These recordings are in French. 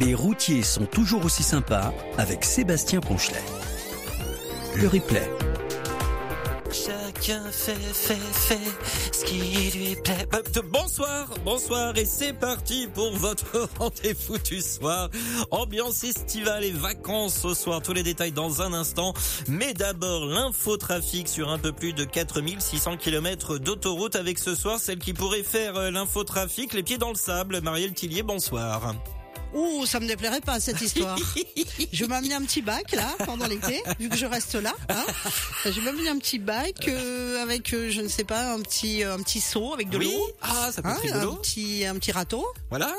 Les routiers sont toujours aussi sympas avec Sébastien Ponchelet. Le replay. Chacun fait, fait, fait ce qui lui plaît. Bah, Bonsoir, bonsoir et c'est parti pour votre rendez-vous du soir. Ambiance estivale et vacances ce soir. Tous les détails dans un instant. Mais d'abord, l'infotrafic sur un peu plus de 4600 km d'autoroute avec ce soir celle qui pourrait faire euh, l'infotrafic les pieds dans le sable. Marielle Tillier, bonsoir. Ouh, ça me déplairait pas cette histoire. je vais m'amener un petit bac là pendant l'été, vu que je reste là. Hein. Je vais m'amener un petit bac euh, avec, euh, je ne sais pas, un petit euh, un petit seau avec de Oui. l'eau, Ah, ça peut hein, être rigolo. un petit un petit râteau. Voilà.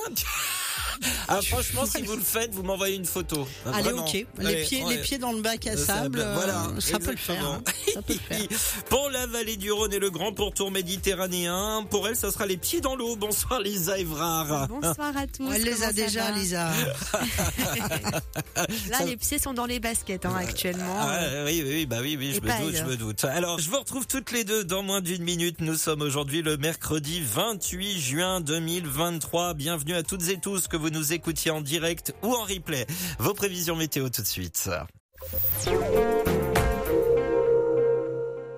Ah, franchement, si vous le faites, vous m'envoyez une photo. Allez, Vraiment. ok. Les Allez, pieds ouais. les pieds dans le bac à Euh, sable, ça- voilà, euh, ça peut le faire. hein. Ça peut le faire. pour la vallée du Rhône et le grand pourtour méditerranéen, pour elle, ça sera les pieds dans l'eau. Bonsoir Lisa Evrard. Bonsoir à tous. Elle les a déjà, Lisa. Là, les pieds sont dans les baskets hein, actuellement. Ah, oui, oui, oui, bah oui, oui, je me doute, je me doute. Alors, je vous retrouve toutes les deux dans moins d'une minute. Nous sommes aujourd'hui le mercredi 28 juin 2023. Bienvenue à toutes et tous que vous nous écoutiez en direct ou en replay. Vos prévisions météo tout de suite.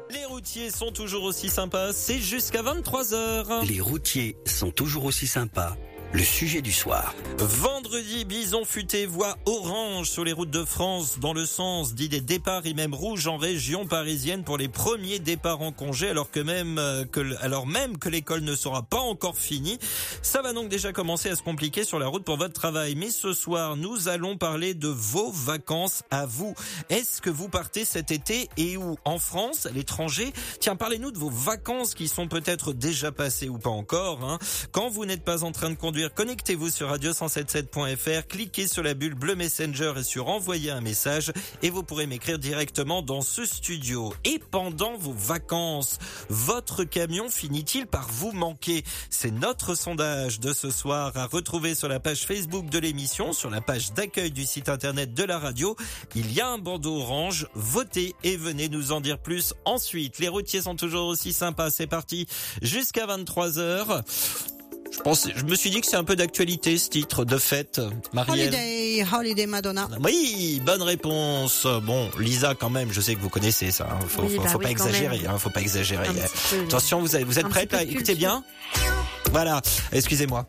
Les routiers sont toujours aussi sympas. C'est jusqu'à 23 heures. Les routiers sont toujours aussi sympas. Le sujet du soir. Vendredi, bison futé voie orange sur les routes de France dans le sens dit des départs et même rouge en région parisienne pour les premiers départs en congé alors que même euh, que alors même que l'école ne sera pas encore finie. Ça va donc déjà commencer à se compliquer sur la route pour votre travail. Mais ce soir, nous allons parler de vos vacances à vous. Est-ce que vous partez cet été et où? En France, à l'étranger? Tiens, parlez-nous de vos vacances qui sont peut-être déjà passées ou pas encore. Hein. Quand vous n'êtes pas en train de conduire, connectez-vous sur radio177.fr, cliquez sur la bulle bleu Messenger et sur envoyer un message et vous pourrez m'écrire directement dans ce studio. Et pendant vos vacances, votre camion finit-il par vous manquer? C'est notre sondage de ce soir à retrouver sur la page Facebook de l'émission, sur la page d'accueil du site internet de la radio. Il y a un bandeau orange, votez et venez nous en dire plus ensuite. Les routiers sont toujours aussi sympas, c'est parti jusqu'à 23h. Je pense, je me suis dit que c'est un peu d'actualité ce titre de fête, Marielle. Holiday, Holiday Madonna. Oui, bonne réponse. Bon, Lisa, quand même, je sais que vous connaissez ça. hein. Faut, Oui, faut, bah faut oui, pas exagérer. Hein, faut pas exagérer. Attention, vous, avez- vous êtes petit là? Écoutez bien. Voilà. Excusez-moi.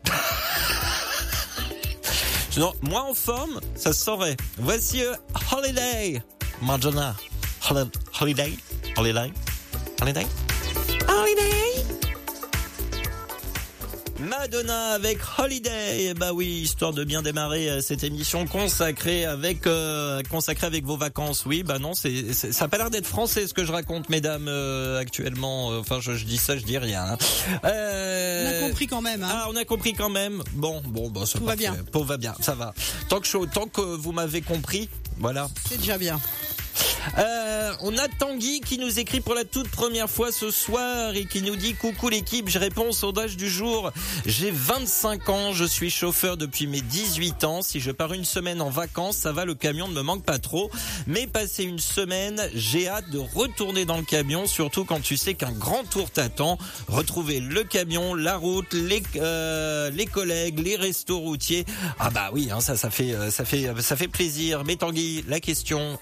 non, moi en forme, ça se saurait. Voici euh, Holiday, Madonna. Holi- Holiday, Holiday, Holiday, Holiday. Madonna avec Holiday, bah oui, histoire de bien démarrer euh, cette émission consacrée avec euh, consacrée avec vos vacances. Oui, bah non, c'est ça a pas l'air d'être français ce que je raconte, mesdames, euh, actuellement. Euh, Enfin, je, je dis ça, je dis rien. hein. On Euh, a compris quand même. Hein. ah, on a compris quand même. Bon, bon, bah, c'est Tout va bien. Tout va bien, ça va. Tant que, je- tant que vous m'avez compris, voilà. C'est déjà bien. Euh, on a Tanguy qui nous écrit pour la toute première fois ce soir et qui nous dit coucou l'équipe, je réponds au sondage du jour. J'ai 25 ans, je suis chauffeur depuis mes 18 ans. Si je pars une semaine en vacances, ça va, le camion ne me manque pas trop. Mais passer une semaine, j'ai hâte de retourner dans le camion, surtout quand tu sais qu'un grand tour t'attend. Retrouver le camion, la route, les, euh, collègues, les restos routiers. Ah bah oui, hein, ça, ça fait, euh, ça fait, ça fait plaisir. Mais Tanguy, la question,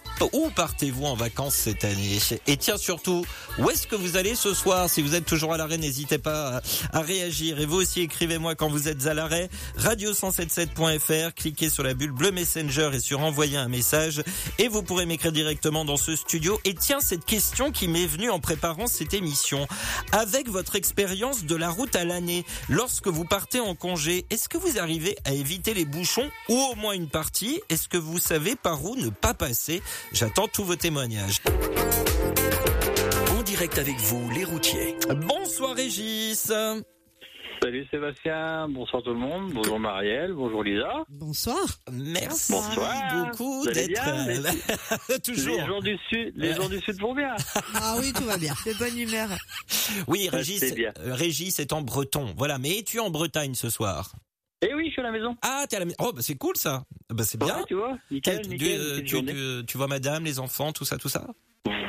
partez-vous en vacances cette année Et tiens surtout, où est-ce que vous allez ce soir Si vous êtes toujours à l'arrêt, n'hésitez pas à, réagir. Et vous aussi, écrivez-moi quand vous êtes à l'arrêt. Radio177.fr, cliquez sur la bulle bleu Messenger et sur envoyer un message. Et vous pourrez m'écrire directement dans ce studio. Et tiens, cette question qui m'est venue en préparant cette émission. Avec votre expérience de la route à l'année, lorsque vous partez en congé, est-ce que vous arrivez à éviter les bouchons ou au moins une partie? Est-ce que vous savez par où ne pas passer? J'attends tous vos témoignages. En direct avec vous, les routiers. Bonsoir Régis. Salut Sébastien, bonsoir tout le monde, bonjour Marielle, bonjour Lisa. Bonsoir. Merci Bonsoir. beaucoup d'être toujours. Les gens du sud, les gens du sud vont bien. Ah oui, tout va bien. De bonne humeur. Oui, Régis, c'est bien. euh, Régis est en breton. Voilà, mais es-tu en Bretagne ce soir? Eh oui, je suis à la maison. Ah, t'es à la maison. Oh, bah c'est cool ça. Bah c'est bien. Ouais, tu vois, nickel, Tu- nickel, petite tu, journée. tu- tu vois madame, les enfants, tout ça, tout ça?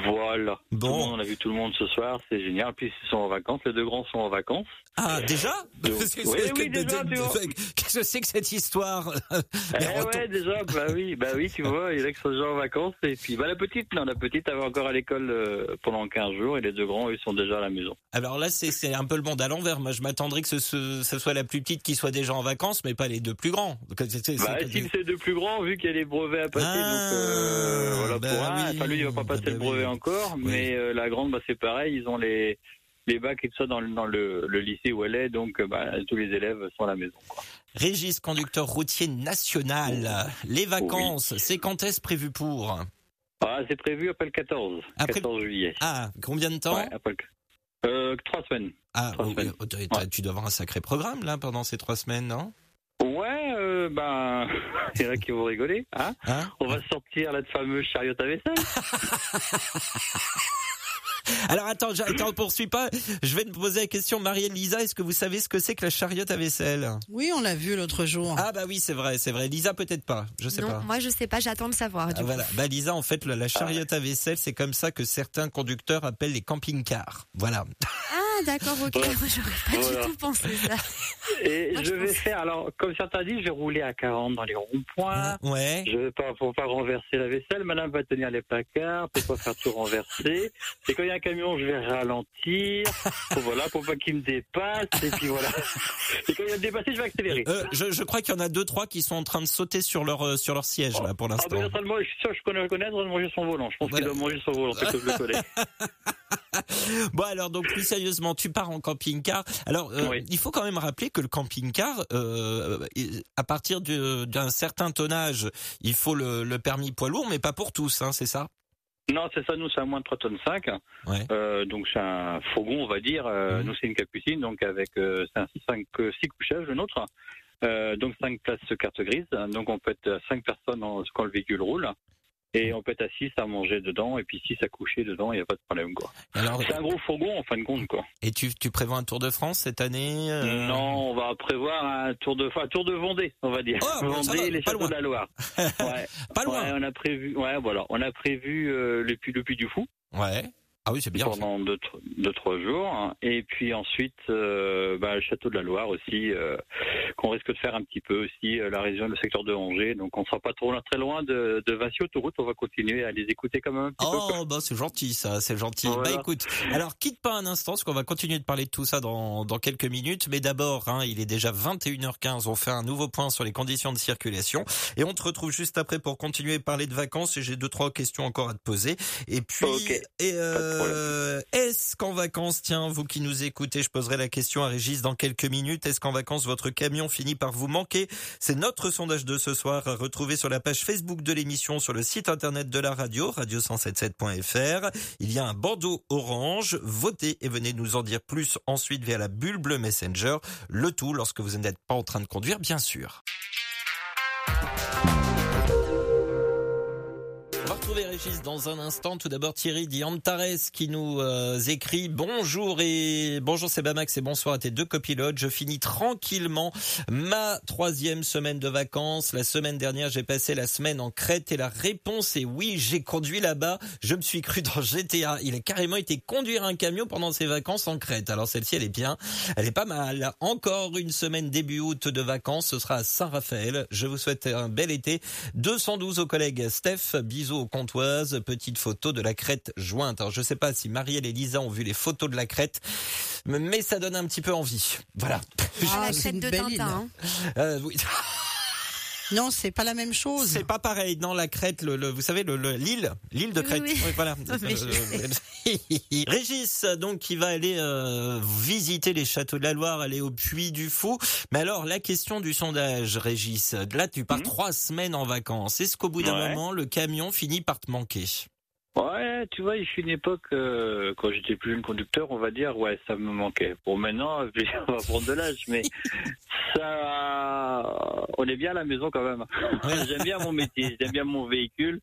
Voilà. Tout le Bon. monde, on a vu tout le monde ce soir, c'est génial. Puis ils sont en vacances, les deux grands sont en vacances. Ah, déjà Donc, Parce que oui, c'est- oui, déjà, tu vois. Qu'est-ce que c'est que cette histoire Eh Les retours- ouais, déjà, bah oui, bah oui, tu vois, il y en a qui sont déjà en vacances. Et puis, bah la petite, non, la petite, elle va encore à l'école euh, pendant 15 jours et les deux grands, ils sont déjà à la maison. Alors là, c'est un peu le monde à l'envers. Moi, je m'attendrais que ce, ce, ce soit la plus petite qui soit déjà en vacances, mais pas les deux plus grands. Bah, si c'est deux plus grands, vu qu'il y a les brevets à passer, Ah, donc euh, voilà bah pour un. oui, Enfin, lui, il va pas passer bah le oui. encore, mais euh, la grande, bah, c'est pareil, ils ont les les bacs et tout ça dans, le- dans le, le lycée où elle est, donc bah, tous les élèves sont à la maison. Quoi. Régis, conducteur routier national. Les vacances, c'est quand est-ce prévu pour Ah, c'est prévu après le 14, Après- 14 juillet. Ah, combien de temps Ouais, après le... Euh, trois semaines. Ah, trois oui, semaines. tu dois avoir un sacré programme là pendant ces trois semaines, non? Ouais, euh, ben, il y en a qui vont rigoler. Hein Hein On va sortir la fameuse chariot à vaisselle. Alors attends, je- attends, poursuis pas. Je vais te poser la question, Marielle Lisa, est-ce que vous savez ce que c'est que la chariote à vaisselle? Oui, on l'a vu l'autre jour. Ah bah oui, c'est vrai, c'est vrai. Lisa peut-être pas, je sais non, pas. moi je sais pas, j'attends de savoir. Du Ah, coup. voilà. Bah Lisa, en fait, la, la chariote à vaisselle, c'est comme ça que certains conducteurs appellent les camping-cars. Voilà. Ah d'accord, ok. Moi j'aurais pas Voilà. du tout pensé ça. Et Moi, je je vais faire, alors, comme certains disent, je vais rouler à 40 dans les ronds-points. Ouais. Je vais pas, pour pas renverser la vaisselle. Madame va tenir les placards pour pas faire tout renverser. Et quand il y a un camion, je vais ralentir. Pour, voilà, pour pas qu'il me dépasse. Et puis voilà. Et quand il va me dépasser, je vais accélérer. Euh, je, je crois qu'il y en a deux, trois qui sont en train de sauter sur leur euh, sur leur siège là pour Ah l'instant. ben, il est en train de manger- je suis sûr, je connais le connaître, il est en train de manger son volant. Je pense Voilà. qu'il doit manger son volant, c'est que je le connais. Bon alors donc plus sérieusement, tu pars en camping-car. Alors euh, Oui. il faut quand même rappeler que le camping-car, euh, à partir du- d'un certain tonnage, il faut le, le permis poids lourd, mais pas pour tous, hein, c'est ça? Non, c'est ça, nous, c'est à moins de 3 tonnes 5. Ouais. Euh, donc, c'est un fourgon, on va dire. Mhm. Nous, c'est une capucine, donc avec euh, c'est un 5, 6 couchages, le nôtre. Euh, donc, 5 places carte grise. Donc, on peut être 5 personnes en- quand le véhicule roule. Et on peut être à 6 à manger dedans, et puis 6 à coucher dedans, il n'y a pas de problème, quoi. Alors C'est un gros fourgon, en fin de compte, quoi. et tu, tu prévois un Tour de France cette année euh, Non, on va prévoir un tour de, un tour de Vendée, on va dire. Oh, ça Vendée, va, les châteaux de la Loire. Ouais. Pas loin. Ouais, on a prévu, ouais, voilà. On a prévu euh, le puits, le puits du Fou. Ouais. Ah oui, c'est bien. pendant deux, deux, trois jours. Et puis ensuite, euh, bah, le château de la Loire aussi, euh, qu'on risque de faire un petit peu aussi, euh, la région, le secteur de Angers. Donc on sera pas trop loin- très loin de, de Vinci Autoroute. On va continuer à les écouter quand même un petit peu. quoi. Oh bah c'est gentil ça, c'est gentil. Voilà. Bah écoute, alors quitte pas un instant, parce qu'on va continuer de parler de tout ça dans, dans quelques minutes. Mais d'abord, hein, il est déjà 21h15, on fait un nouveau point sur les conditions de circulation. Et on te retrouve juste après pour continuer à parler de vacances. Et j'ai deux, trois questions encore à te poser. Et puis, Ok. et euh, est-ce qu'en vacances, tiens, vous qui nous écoutez, je poserai la question à Régis dans quelques minutes, est-ce qu'en vacances votre camion finit par vous manquer C'est notre sondage de ce soir à retrouver sur la page Facebook de l'émission, sur le site internet de la radio, radio177.fr. Il y a un bandeau orange. Votez et venez nous en dire plus ensuite via la bulle bleue Messenger. Le tout lorsque vous n'êtes pas en train de conduire, bien sûr. Retrouver Régis dans un instant. Tout d'abord Thierry Diantares qui nous euh, écrit bonjour et bonjour c'est Bamax et bonsoir à tes deux copilotes. Je finis tranquillement ma troisième semaine de vacances. La semaine dernière j'ai passé la semaine en Crète et la réponse est oui j'ai conduit là-bas. Je me suis cru dans GTA. Il a carrément été conduire un camion pendant ses vacances en Crète. Alors celle-ci elle est bien, elle est pas mal. Encore une semaine début août de vacances. Ce sera à Saint-Raphaël. Je vous souhaite un bel été. 212 aux collègues Steph, bisous petite photo de la crête jointe. Alors je sais pas si Marielle et Lisa ont vu les photos de la crête, mais ça donne un petit peu envie. Voilà. Ah, la crête de. Tintin. hein. Euh, oui. Non, c'est pas la même chose. C'est pas pareil. Non, la crête, le, le- vous savez, le, le- l'île, l'île de Oui, Crète. oui. voilà. Je Régis, donc, qui va aller euh, visiter les châteaux de la Loire, aller au Puy du Fou. Mais alors, la question du sondage, Régis. Là, tu pars Mhm. trois semaines en vacances. Est-ce qu'au bout d'un Ouais. moment, le camion finit par te manquer? Ouais, tu vois, il fut une époque, euh, quand j'étais plus jeune conducteur, on va dire, ouais, ça me manquait. Bon, maintenant, on va prendre de l'âge, mais ça, on est bien à la maison quand même. j'aime bien mon métier, j'aime bien mon véhicule,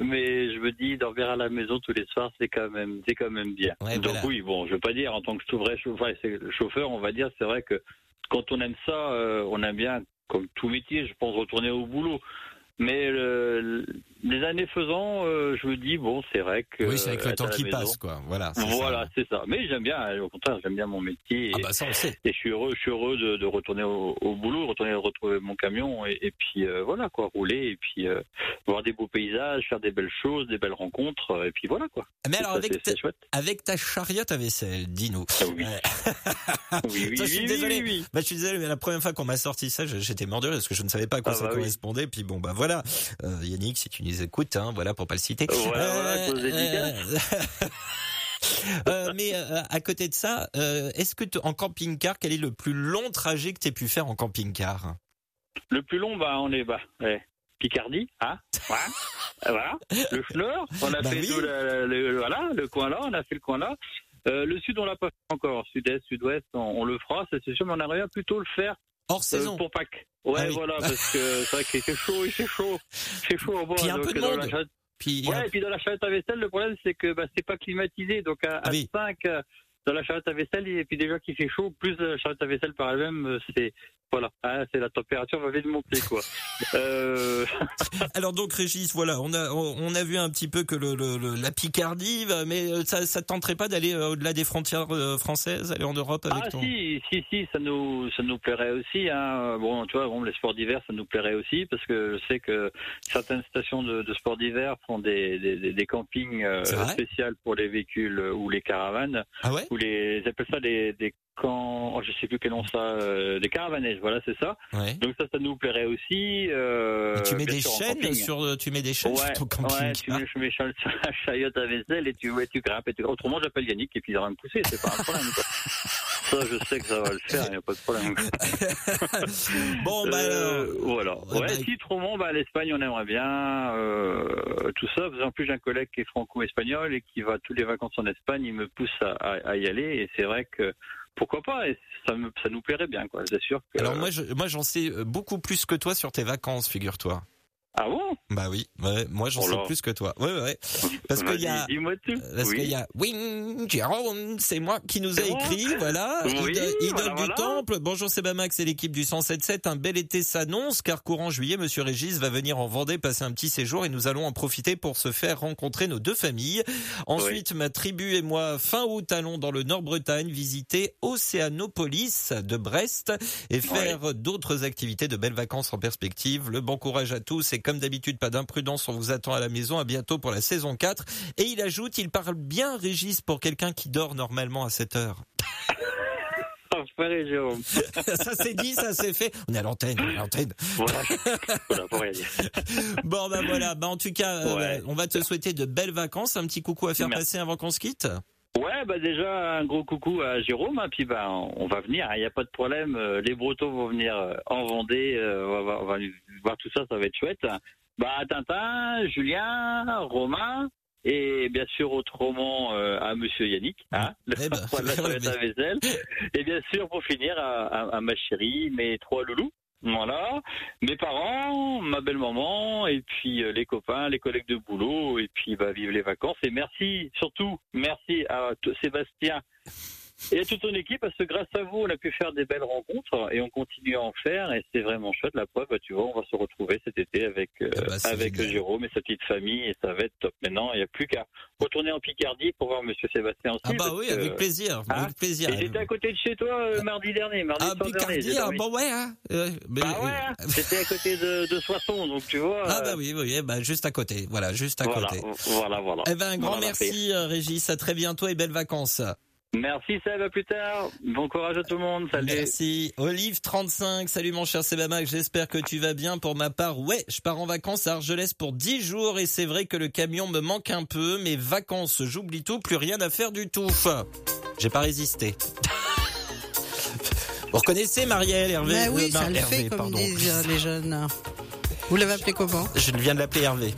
mais je me dis, dormir à la maison tous les soirs, c'est quand même, c'est quand même bien. Ouais, Donc voilà. oui, bon, je veux pas dire, en tant que vrai chauffeur, on va dire, c'est vrai que quand on aime ça, euh, on aime bien, comme tout métier, je pense, retourner au boulot. Mais le- les années faisant, euh, je me dis bon, c'est vrai que oui, c'est avec le être temps qui maison- passe, quoi. Voilà. c'est ça. Voilà, c'est ça. Mais j'aime bien, au contraire, j'aime bien mon métier. Et, Ah bah ça, on sait. et je suis heureux, je suis heureux de, de retourner au, au boulot, retourner retrouver mon camion et, et puis euh, voilà quoi, rouler et puis euh, voir des beaux paysages, faire des belles choses, des belles rencontres euh, et puis voilà quoi. Mais alors, ça, avec, ta, avec ta chariote à vaisselle, dis-nous. Ah oui. Oui, oui, je suis oui, désolé. oui, oui. Bah, je suis désolé, mais la première fois qu'on m'a sorti ça, j'étais rire parce que je ne savais pas à quoi Ah ça bah correspondait. Puis bon, bah voilà. Euh, Yannick, si tu nous écoutes, hein, voilà, pour pas le citer. Voilà, voilà, cause euh, euh, mais euh, à côté de ça, euh, est-ce que en camping-car, quel est le plus long trajet que tu aies pu faire en camping-car? Le plus long, bah on est ouais. Picardie, hein, voilà. Voilà. Le Schleur, on a Bah fait oui. tout le, le- voilà le coin là, on a fait le coin là. Le sud, on l'a pas fait encore. Sud-est, sud-ouest, on, on le fera, c'est sûr, mais on aimerait bien plutôt le faire Hors Euh, saison. pour Pâques. Ouais, Ah oui. voilà, parce que c'est vrai qu'il fait chaud, il fait chaud, il fait chaud au bord. Puis un donc, peu de monde. Puis Ouais, et puis dans la charrette à vaisselle, le problème c'est que bah, c'est pas climatisé, donc à, Ah à oui. 5 euh, dans la charrette à vaisselle, et puis déjà qu'il fait chaud, plus la charrette à vaisselle par elle-même, euh, c'est voilà, Ah, c'est la température va vite monter quoi. euh, alors donc Régis, voilà, on a on a vu un petit peu que le, le- le- la Picardie, va- mais euh, ça ça te tenterait pas d'aller au-delà des frontières françaises, aller en Europe avec ah ton si, si, si, ça nous, ça nous plairait aussi. Hein. Bon, tu vois, bon, les sports d'hiver, ça nous plairait aussi parce que je sais que certaines stations de, de sports d'hiver font des, des, des- des campings euh, spéciaux pour les véhicules ou les caravanes, Ah ouais? Ou les, ils appellent ça des, des camps, oh, je sais plus quel nom ça, euh, des caravanages. Voilà, c'est ça. Ouais. Donc ça, ça nous plairait aussi. Euh, tu mets des sûr, chaînes sur tu mets des chaînes Ouais, sur ton ouais, camping. tu mets, je mets sur la chayotte à vaisselle et tu, ouais, tu grimpes. Et tu... Autrement, j'appelle Yannick et puis il va me pousser, c'est pas un problème. Quoi. Ça, je sais que ça va le faire, il n'y a pas de problème. bon bah Euh, voilà. Ouais, Ouais, bah, si Tromont, bah, l'Espagne, on aimerait bien. Euh, tout ça. En plus, j'ai un collègue qui est franco-espagnol et qui va tous les vacances en Espagne. Il me pousse à, à- à y aller et c'est vrai que pourquoi pas et ça, ça nous plairait bien, quoi. C'est sûr que. alors moi je, moi j'en sais euh, beaucoup plus que toi sur tes vacances, figure-toi. Ah bon? Bah oui, ouais, moi j'en Oh sais plus que toi. Ouais ouais. Parce qu'il y a. Parce oui. qu'il y a Wing Jérôme, c'est moi qui nous a écrit, voilà, Oui, idole, voilà, du voilà. temple. Bonjour c'est Bamax et l'équipe du 177. Un bel été s'annonce car courant juillet, Monsieur Régis va venir en Vendée passer un petit séjour et nous allons en profiter pour se faire rencontrer nos deux familles. Ensuite, ma tribu et moi, fin août, allons dans le Nord-Bretagne visiter Océanopolis de Brest et faire d'autres activités de belles vacances en perspective. Le bon courage à tous et comme d'habitude, pas d'imprudence, on vous attend à la maison. À bientôt pour la saison 4. Et il ajoute, il parle bien Régis pour quelqu'un qui dort normalement à cette heure. Jérôme. ça c'est dit, ça c'est fait. On est à l'antenne, on est à l'antenne. Voilà. voilà, pour rien dire. Bon bah voilà, bah en tout cas, euh, on va te souhaiter de belles vacances. Un petit coucou à faire Merci. passer avant qu'on se quitte. Ouais, bah déjà un gros coucou à Jérôme, hein, puis bah on va venir, il n'y a pas de problème. euh, Les Bretons vont venir euh, en Vendée, euh, on, va, on va voir tout ça, ça va être chouette. Bah Tintin, Julien, Romain et bien sûr autrement euh, à Monsieur Yannick, hein, le Eh ben, roi de la serviette à vaisselle. Et bien sûr pour finir à, à- à ma chérie, mes trois loulous. Voilà, mes parents, ma belle-maman, et puis euh, les copains, les collègues de boulot, et puis bah, vive les vacances. Et merci, surtout, merci à Sébastien et à toute ton équipe, parce que grâce à vous, on a pu faire des belles rencontres, et on continue à en faire, et c'est vraiment chouette. La preuve, bah, tu vois, on va se retrouver cet été avec, euh, Ah bah, avec génial. Jérôme et sa petite famille, et ça va être top. Maintenant, il n'y a plus qu'à retourner en Picardie pour voir Monsieur Sébastien aussi. Ah bah oui, que- avec plaisir, Hein avec plaisir. J'étais à côté de chez toi euh, mardi dernier, mardi Ah, soir dernier. Picardie, ah, bon ouais, hein. Euh, mais- Bah ouais, hein. c'était à côté de, de Soissons, donc tu vois. Ah euh, bah oui, oui, bah juste à côté, voilà, juste à voilà, côté. voilà, voilà. Eh ben un grand Voilà, merci euh, Régis, à très bientôt et belles vacances. Merci Seb, à plus tard. Bon courage à tout le monde. Salut. Merci. Olive 35, salut mon cher Sebamac, j'espère que tu vas bien. Pour ma part, ouais, je pars en vacances à Argelès pour 10 jours et c'est vrai que le camion me manque un peu. Mes vacances, j'oublie tout, plus rien à faire du tout. J'ai pas résisté. Vous reconnaissez Marielle, Hervé? Mais oui, euh, ça le Hervé, fait, comme pardon. disent les jeunes. Vous l'avez appelé comment? Je viens de l'appeler Hervé.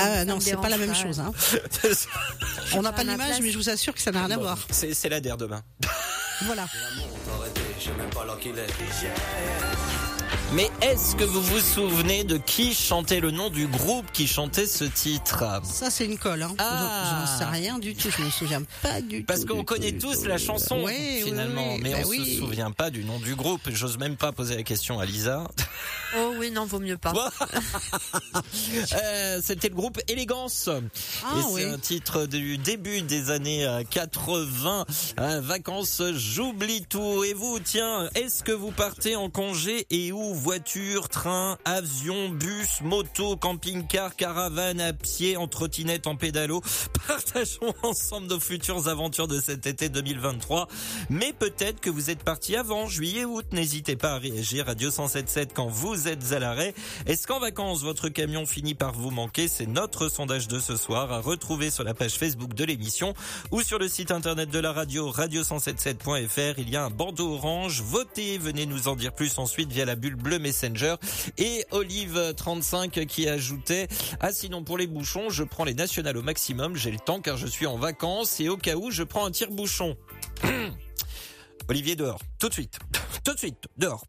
Ah non, c'est pas la même chose. Hein. On n'a pas l'image, mais je vous assure que ça n'a rien à voir. C'est la der demain. Voilà. Mais est-ce que vous vous souvenez de qui chantait le nom du groupe qui chantait ce titre Ça, c'est une colle. Hein. Ah. Je n'en sais rien du tout. Je me souviens pas du Parce tout. qu'on du connaît tout, tous tout. la chanson Oui, oui, finalement, oui. mais Bah on oui. se souvient pas du nom du groupe. J'ose même pas poser la question à Lisa. Oh oui, non, vaut mieux pas. Euh, C'était le groupe Élégance. Ah Et c'est oui. un titre du début des années euh, 80. Euh, vacances, j'oublie tout. Et vous, tiens, est-ce que vous partez en congé et où Voiture, train, avion, bus, moto, camping-car, caravane, à pied, en trottinette, en pédalo Partageons ensemble nos futures aventures de cet été 2023. Mais peut-être que vous êtes parti avant juillet, août. N'hésitez pas à réagir. Radio 177 quand vous êtes à l'arrêt. Est-ce qu'en vacances, votre camion finit par vous manquer? C'est notre sondage de ce soir à retrouver sur la page Facebook de l'émission ou sur le site internet de la radio radio177.fr. Il y a un bandeau orange. Votez, venez nous en dire plus ensuite via la bulle bleue Messenger. Et Olive35 qui ajoutait Ah sinon pour les bouchons, je prends les nationales au maximum. J'ai le temps car je suis en vacances et au cas où je prends un tire-bouchon. Olivier dehors, tout de suite, tout de suite, dehors.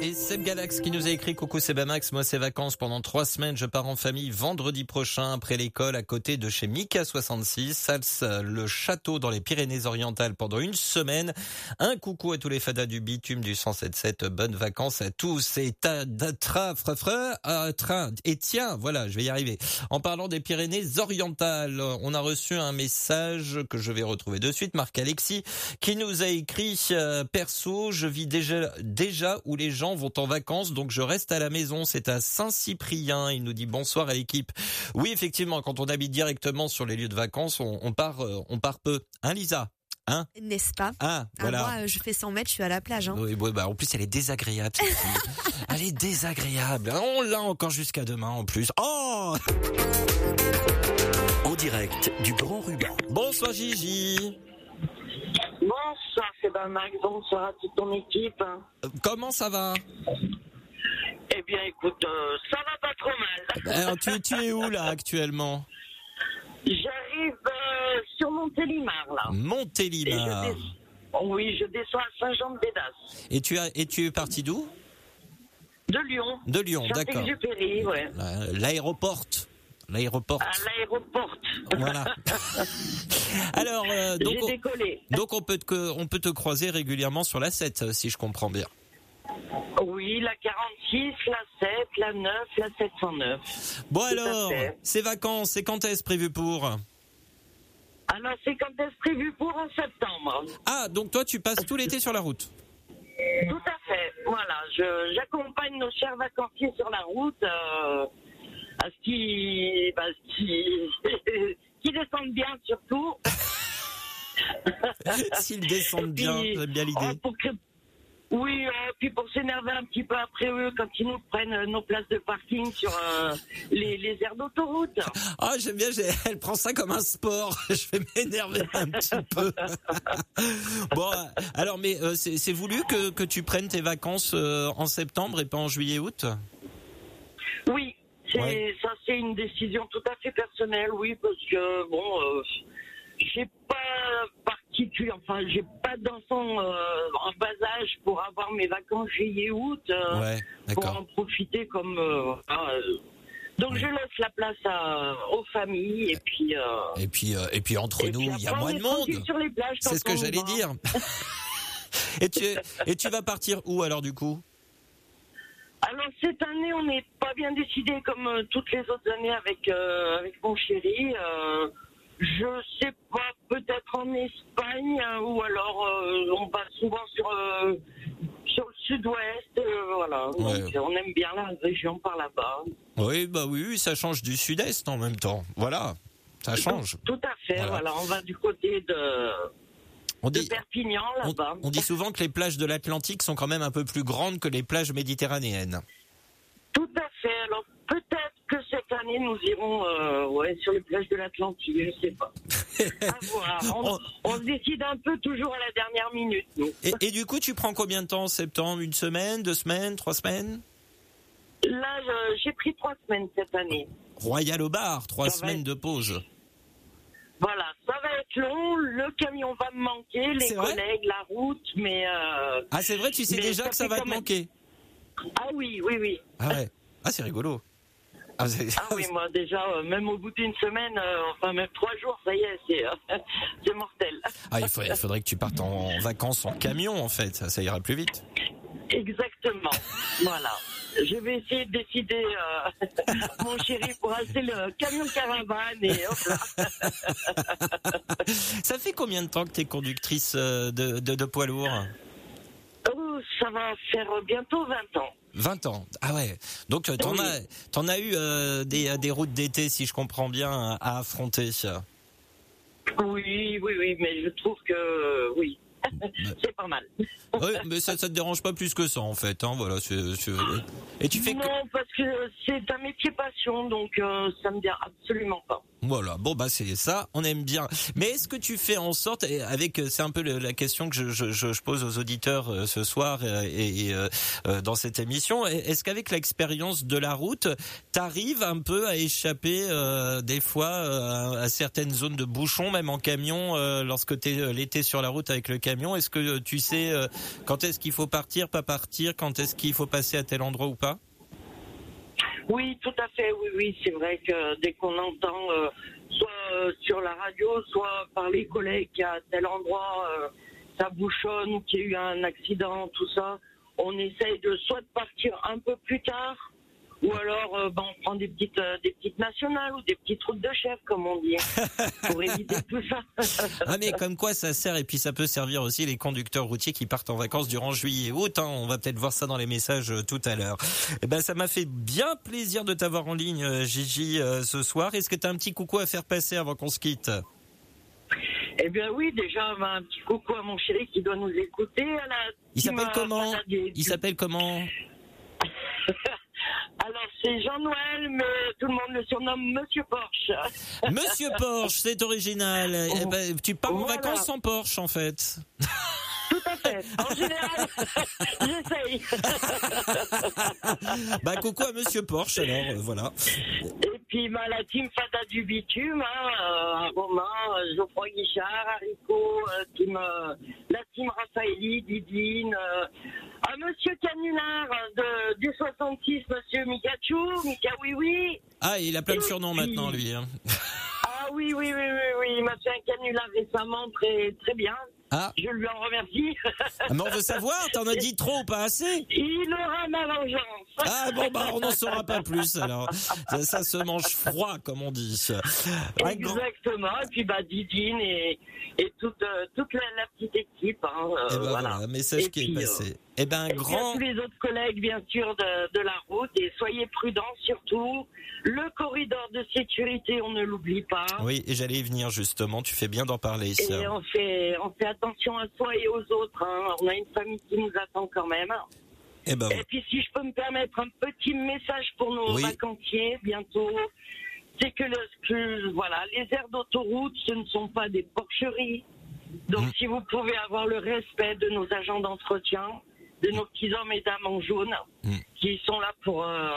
Et Seb Galax qui nous a écrit Coucou Sebamax, moi c'est vacances pendant trois semaines, je pars en famille vendredi prochain après l'école à côté de chez Mika 66, Sals le château dans les Pyrénées-Orientales pendant une semaine. Un coucou à tous les fadas du bitume du 177, bonnes vacances à tous et tra fra euh, train et tiens, voilà, je vais y arriver. En parlant des Pyrénées-Orientales, on a reçu un message que je vais retrouver de suite, Marc Alexis qui nous a écrit euh, perso, je vis déjà déjà où les gens vont en vacances, donc je reste à la maison. C'est à Saint-Cyprien. Il nous dit bonsoir à l'équipe. Oui, effectivement, quand on habite directement sur les lieux de vacances, on, on part, euh, on part peu. Hein, Lisa? Hein? N'est-ce pas? Ah, Ah. Moi, euh, je fais 100 mètres, je suis à la plage. Hein. Oui, bah, en plus, elle est désagréable. elle est désagréable. On l'a encore jusqu'à demain, en plus. Oh En direct du Grand Ruban. Bonsoir, Gigi. Bonsoir, c'est ben Max, bonsoir à toute ton équipe. Comment ça va Eh bien, écoute, euh, ça va pas trop mal. Alors, tu, tu es où, là, actuellement J'arrive euh, sur Montélimar, là. Et je Montélimar. Oui, je descends à Saint-Jean-de-Bédas. Et tu as, et tu es parti d'où De Lyon. De Lyon, d'accord. Saint-Exupéry, ouais. L'aéroport. L'aéroport. À l'aéroport. Voilà. Alors, euh, donc, on, décollé. donc on peut te, on peut te croiser régulièrement sur la 7, euh, si je comprends bien. Oui, la 46, la 7, la 9, la 709. Bon alors, ces vacances, c'est quand est-ce prévu pour? Alors, c'est quand est-ce prévu pour en septembre Ah, donc toi tu passes tout l'été sur la route. Tout à fait. Voilà, j'accompagne nos chers vacanciers sur la route euh, à ce qui, bah, ce qui, qui descendent bien surtout. S'ils descendent bien, j'aime bien l'idée. que- Oui, euh, puis pour s'énerver un petit peu après eux quand ils nous prennent euh, nos places de parking sur euh, les, les aires d'autoroute. Ah, j'aime bien, elle prend ça comme un sport. Je vais m'énerver un petit peu. bon, alors, mais euh, c'est voulu que, que tu prennes tes vacances en septembre et pas en juillet-août Oui, c'est Ouais. ça c'est une décision tout à fait personnelle, oui, parce que bon, euh, j'ai pas particulier, enfin j'ai pas d'enfant euh, en bas âge pour avoir mes vacances juillet-août, euh, Ouais, pour en profiter comme. donc je laisse la place à, aux familles et puis. Et puis, et puis entre et nous, il y a moins de monde. tranquille Sur les plages C'est ce que j'allais dire. et, tu, et tu vas partir où alors du coup? Alors cette année, on n'est pas bien décidé comme euh, toutes les autres années avec euh, avec mon chéri. Euh, je sais pas, peut-être en Espagne hein, ou alors on va souvent sur sur le sud-ouest. voilà, Ouais. Donc, on aime bien la région par là-bas. Oui, bah oui, oui, ça change du sud-est en même temps. Voilà, ça change. Tout à fait. Voilà. Voilà, on va du côté de, On de dit, Perpignan on, là-bas. on dit souvent que les plages de l'Atlantique sont quand même un peu plus grandes que les plages méditerranéennes. Tout à fait. Alors peut-être que cette année nous irons euh, ouais, sur les plages de l'Atlantique, je sais pas. À voir. On, on se décide un peu toujours à la dernière minute. Et, et du coup, tu prends combien de temps en septembre? Une semaine, deux semaines, trois semaines? Là, j'ai pris trois semaines cette année. Royal au bar, trois Ça semaines de pause. Voilà, ça va être long. Le camion va me manquer, les collègues, la route, mais euh, Ah, c'est vrai, tu sais déjà ça que ça va te même- manquer. ah oui, oui, oui. Ah ouais. Ah, c'est rigolo. Ah, Ah oui, moi déjà, euh, même au bout d'une semaine, euh, enfin même trois jours, ça y est, c'est euh, mortel. Ah, il faudrait, il faudrait que tu partes en vacances en camion, en fait. Ça, ça ira plus vite. Exactement. voilà. Je vais essayer de décider, euh, mon chéri, pour acheter le camion caravane et hop là. Ça fait combien de temps que tu es conductrice euh, de, de, de poids lourd Oh, ça va faire bientôt 20 ans. 20 ans. Ah ouais. Donc euh, t'en Oui. as, t'en as eu euh, des, des routes d'été, si je comprends bien, à affronter. Oui, oui, oui, mais je trouve que euh, oui, c'est pas mal. Oui, mais ça, ça te dérange pas plus que ça, en fait. Hein, voilà. Et tu fais que... Non, parce que c'est un métier passion, donc euh, ça me dit absolument pas. Voilà, bon bah c'est ça, on aime bien. Mais est-ce que tu fais en sorte, avec c'est un peu la question que je, je, je je pose aux auditeurs euh, ce soir euh, et, et, euh, euh, dans cette émission, est-ce qu'avec l'expérience de la route, t'arrives un peu à échapper euh, des fois euh, à certaines zones de bouchons, même en camion, euh, lorsque t'es euh, l'été sur la route avec le camion Est-ce que tu sais euh, quand est-ce qu'il faut partir, pas partir, quand est-ce qu'il faut passer à tel endroit ou pas? Oui, tout à fait, oui, oui, c'est vrai que dès qu'on entend, euh, soit euh, sur la radio, soit par les collègues qu'à tel endroit, euh, ça bouchonne ou qu'il y a eu un accident, tout ça, on essaye de soit de partir un peu plus tard, ou alors euh, ben, on prend des petites, euh, des petites nationales ou des petites routes de chef, comme on dit, pour éviter tout ça. Ah mais comme quoi ça sert et puis ça peut servir aussi les conducteurs routiers qui partent en vacances durant juillet et août. hein. On va peut-être voir ça dans les messages euh, tout à l'heure. Eh ben ça m'a fait bien plaisir de t'avoir en ligne, Gigi, ce soir. Est-ce que tu as un petit coucou à faire passer avant qu'on se quitte? Eh bien oui, déjà ben, un petit coucou à mon chéri qui doit nous écouter. À la Il s'appelle comment? Il s'appelle comment? Alors c'est Jean-Noël, mais tout le monde le surnomme Monsieur Porsche. Monsieur Porsche, c'est original. Eh ben, tu pars en vacances sans Porsche en fait. Tout à fait. En général, j'essaye. Bah coucou à Monsieur Porsche alors, euh, voilà. Puis bah, la team Fada du Bitume, hein, euh, Romain, euh, Geoffroy Guichard, Haricot, team, euh, la team Raphaëli, Didine, à Monsieur Canular de, du 66, Monsieur Mikachou, Mika Oui Oui. Ah, il a plein de surnoms maintenant lui. hein. Ah oui, oui, oui, oui, oui, il m'a fait un canular récemment, très, très bien. Ah, Je lui en remercie. mais on veut savoir, t'en as dit trop ou pas assez Il aura ma vengeance. Ah bon bah on n'en saura pas plus alors. Ça, ça se mange froid comme on dit. Exactement. Et puis bah Didine et, et toute, euh, toute la, la petite équipe. Hein, euh, Eh ben voilà. voilà, un message Et qui est puis, euh, passé. Eh ben Et grand. tous les autres collègues, bien sûr, de, de la route. Et soyez prudents surtout. Le corridor de sécurité, on ne l'oublie pas. Oui, et j'allais y venir justement. Tu fais bien d'en parler. Et on fait, on fait attention à soi et aux autres. hein. On a une famille qui nous attend quand même. Eh ben Et puis si je peux me permettre un petit message pour nos Oui. vacanciers bientôt, c'est que, le, que, voilà, les aires d'autoroute, ce ne sont pas des porcheries. Donc Mm. si vous pouvez avoir le respect de nos agents d'entretien, de nos petits hommes et dames en jaune, Mm. qui sont là pour, euh,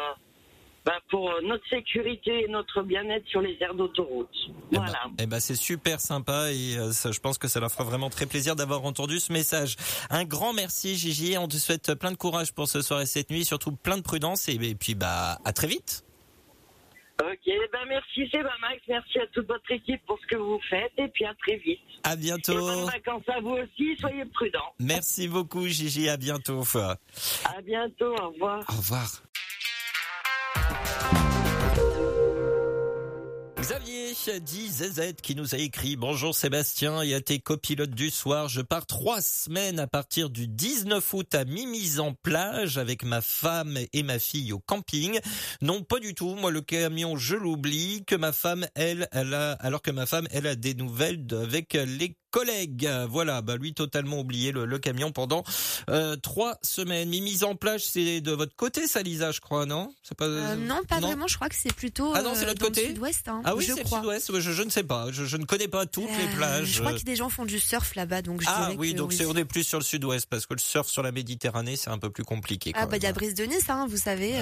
bah, pour euh, notre sécurité et notre bien-être sur les aires d'autoroute. Eh ben- Voilà. Eh ben, c'est super sympa et euh, ça, je pense que ça leur fera vraiment très plaisir d'avoir entendu ce message. Un grand merci Gigi, on te souhaite plein de courage pour ce soir et cette nuit, surtout plein de prudence et, et puis bah à très vite. Ok, ben merci Max, merci à toute votre équipe pour ce que vous faites et puis à très vite. À Et bonnes bientôt. vacances à vous aussi, soyez prudents. Merci beaucoup Gigi, à bientôt. À bientôt, au revoir. Au revoir. Xavier dit ZZ qui nous a écrit Bonjour Sébastien et à tes copilotes du soir. Je pars trois semaines à partir du 19 août à Mimizan en plage avec ma femme et ma fille au camping. Non, pas du tout. Moi, le camion, je l'oublie. Que ma femme, elle, elle a, alors que ma femme, elle a des nouvelles avec les collègues. Voilà, bah lui totalement oublié le, le camion pendant euh, trois semaines. Mise en plage, c'est de votre côté, ça, Lisa, je crois, non? C'est pas Euh, non, pas vraiment. Je crois que c'est plutôt Ah non, c'est euh, l'autre côté le sud-ouest. Hein, Ah oui, je c'est le crois. sud-ouest. Je, je ne sais pas. Je, je ne connais pas toutes les Euh, plages. Je crois que des gens font du surf là-bas, donc je ah oui, que donc oui. c'est on est plus sur le sud-ouest parce que le surf sur la Méditerranée, c'est un peu plus compliqué. Ah quand bah il y a. Brise de Nice, hein, vous savez.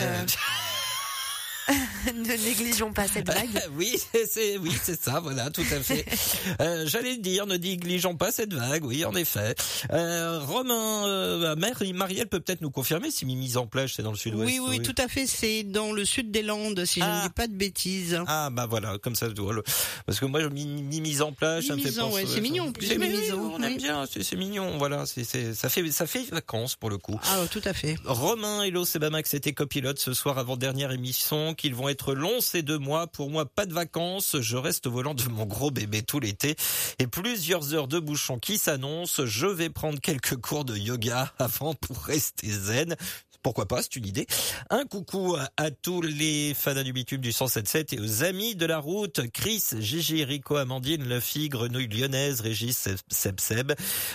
ne négligeons pas cette vague. oui, c'est oui, c'est ça, voilà, tout à fait. Euh, J'allais dire, ne négligeons pas cette vague, oui, en effet. Euh, Romain, euh, Marielle peut peut-être nous confirmer si mise en plage, c'est dans le sud-ouest. Oui, oui, tout à fait, c'est dans le sud des Landes, si je Ah. ne dis pas de bêtises. Ah bah voilà, comme ça, voilà. parce que moi, je mis, mis mise en plage, ça me fait penser. ouais, c'est mignon, en plus, C'est mignon, on aime oui. bien, c'est mignon, voilà, c'est ça fait ça fait vacances pour le coup. Ah, tout à fait. Romain, hello, c'est Bamax, c'était copilote ce soir avant dernière émission, qu'ils vont être longs ces deux mois. Pour moi, pas de vacances. Je reste au volant de mon gros bébé tout l'été et plusieurs heures de bouchon qui s'annoncent. Je vais prendre quelques cours de yoga avant pour rester zen. Pourquoi pas, c'est une idée. Un coucou à, tous les fans du bitume du 177 et aux amis de la route. Chris, Gigi, Rico, Amandine, Luffy, Grenouille Lyonnaise, Régis, Seb, Seb, Seb.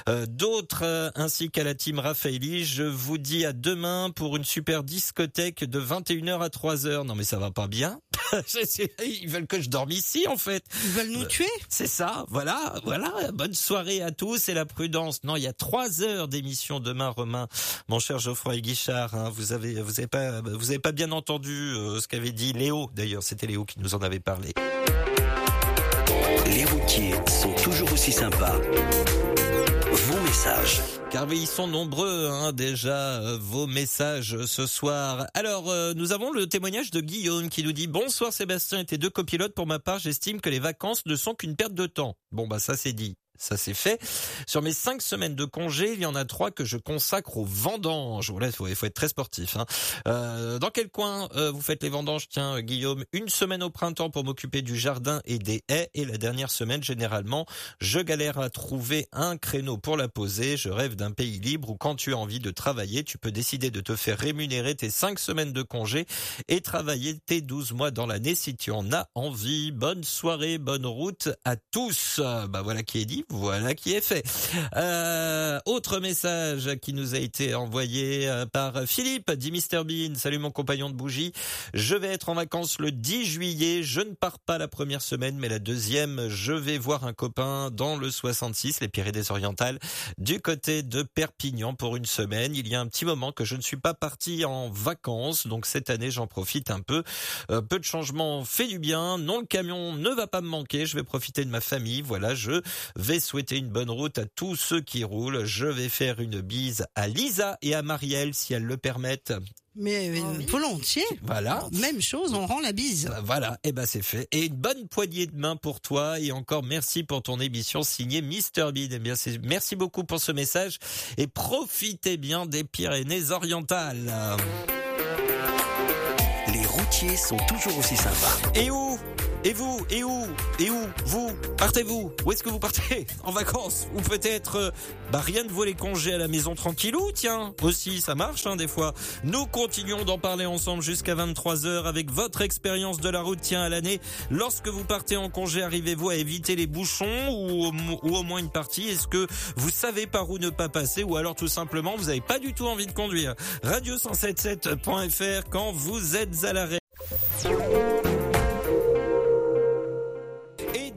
Euh, D'autres, euh, ainsi qu'à la team Raphaëli. Je vous dis à demain pour une super discothèque de 21h à 3h. Non mais ça va pas bien. Ils veulent que je dorme ici en fait. Ils veulent nous tuer C'est ça, voilà, voilà. Bonne soirée à tous et la prudence. Non, il y a trois heures d'émission demain, Romain, mon cher Geoffroy Guichard. Hein. vous avez, vous avez pas, vous avez pas bien entendu euh, ce qu'avait dit Léo. D'ailleurs, c'était Léo qui nous en avait parlé. Les routiers sont toujours aussi sympas. Vos messages. Car ils sont nombreux hein, déjà euh, vos messages ce soir. Alors, euh, nous avons le témoignage de Guillaume qui nous dit Bonsoir Sébastien et tes deux copilotes. Pour ma part, j'estime que les vacances ne sont qu'une perte de temps. Bon bah ça c'est dit. Ça c'est fait. Sur mes cinq semaines de congé, il y en a trois que je consacre aux vendanges. Voilà, il faut, être très sportif. Hein. Euh, dans quel coin euh, vous faites les vendanges? Tiens, euh, Guillaume, une semaine au printemps pour m'occuper du jardin et des haies. Et la dernière semaine, généralement, je galère à trouver un créneau pour la poser. Je rêve d'un pays libre où quand tu as envie de travailler, tu peux décider de te faire rémunérer tes cinq semaines de congé et travailler tes 12 mois dans l'année si tu en as envie. Bonne soirée, bonne route à tous. Bah voilà qui est dit, voilà qui est fait. Euh, autre message qui nous a été envoyé euh, par Philippe, dit Mr Bean. Salut mon compagnon de bougie. Je vais être en vacances le 10 juillet. Je ne pars pas la première semaine, mais la deuxième, je vais voir un copain dans le 66, les Pyrénées-Orientales, du côté de Perpignan pour une semaine. Il y a un petit moment que je ne suis pas parti en vacances, donc cette année j'en profite un peu. Euh, peu de changements fait du bien. Non, le camion ne va pas me manquer. Je vais profiter de ma famille. Voilà, je vais souhaiter une bonne route à tous ceux qui roulent. Je vais faire une bise à Lisa et à Marielle si elles le permettent. Mais euh, Oh oui. volontiers. Voilà. Même chose, on rend la bise. Bah, Voilà, et ben c'est fait. Et une bonne poignée de main pour toi. Et encore merci pour ton émission signée Mr Bean. Eh bien, c'est merci beaucoup pour ce message et profitez bien des Pyrénées-Orientales. Les routiers sont toujours aussi sympas. Et où Et vous Et où Et où Vous Partez-vous? Où est-ce que vous partez? En vacances? Ou peut-être euh, bah rien de vous les congés à la maison tranquillou, tiens. Aussi, ça marche hein, des fois. Nous continuons d'en parler ensemble jusqu'à 23h avec votre expérience de la route tiens à l'année. Lorsque vous partez en congé, arrivez-vous à éviter les bouchons ou au, ou au moins une partie? Est-ce que vous savez par où ne pas passer? Ou alors tout simplement vous n'avez pas du tout envie de conduire? Radio177.fr quand vous êtes à l'arrêt.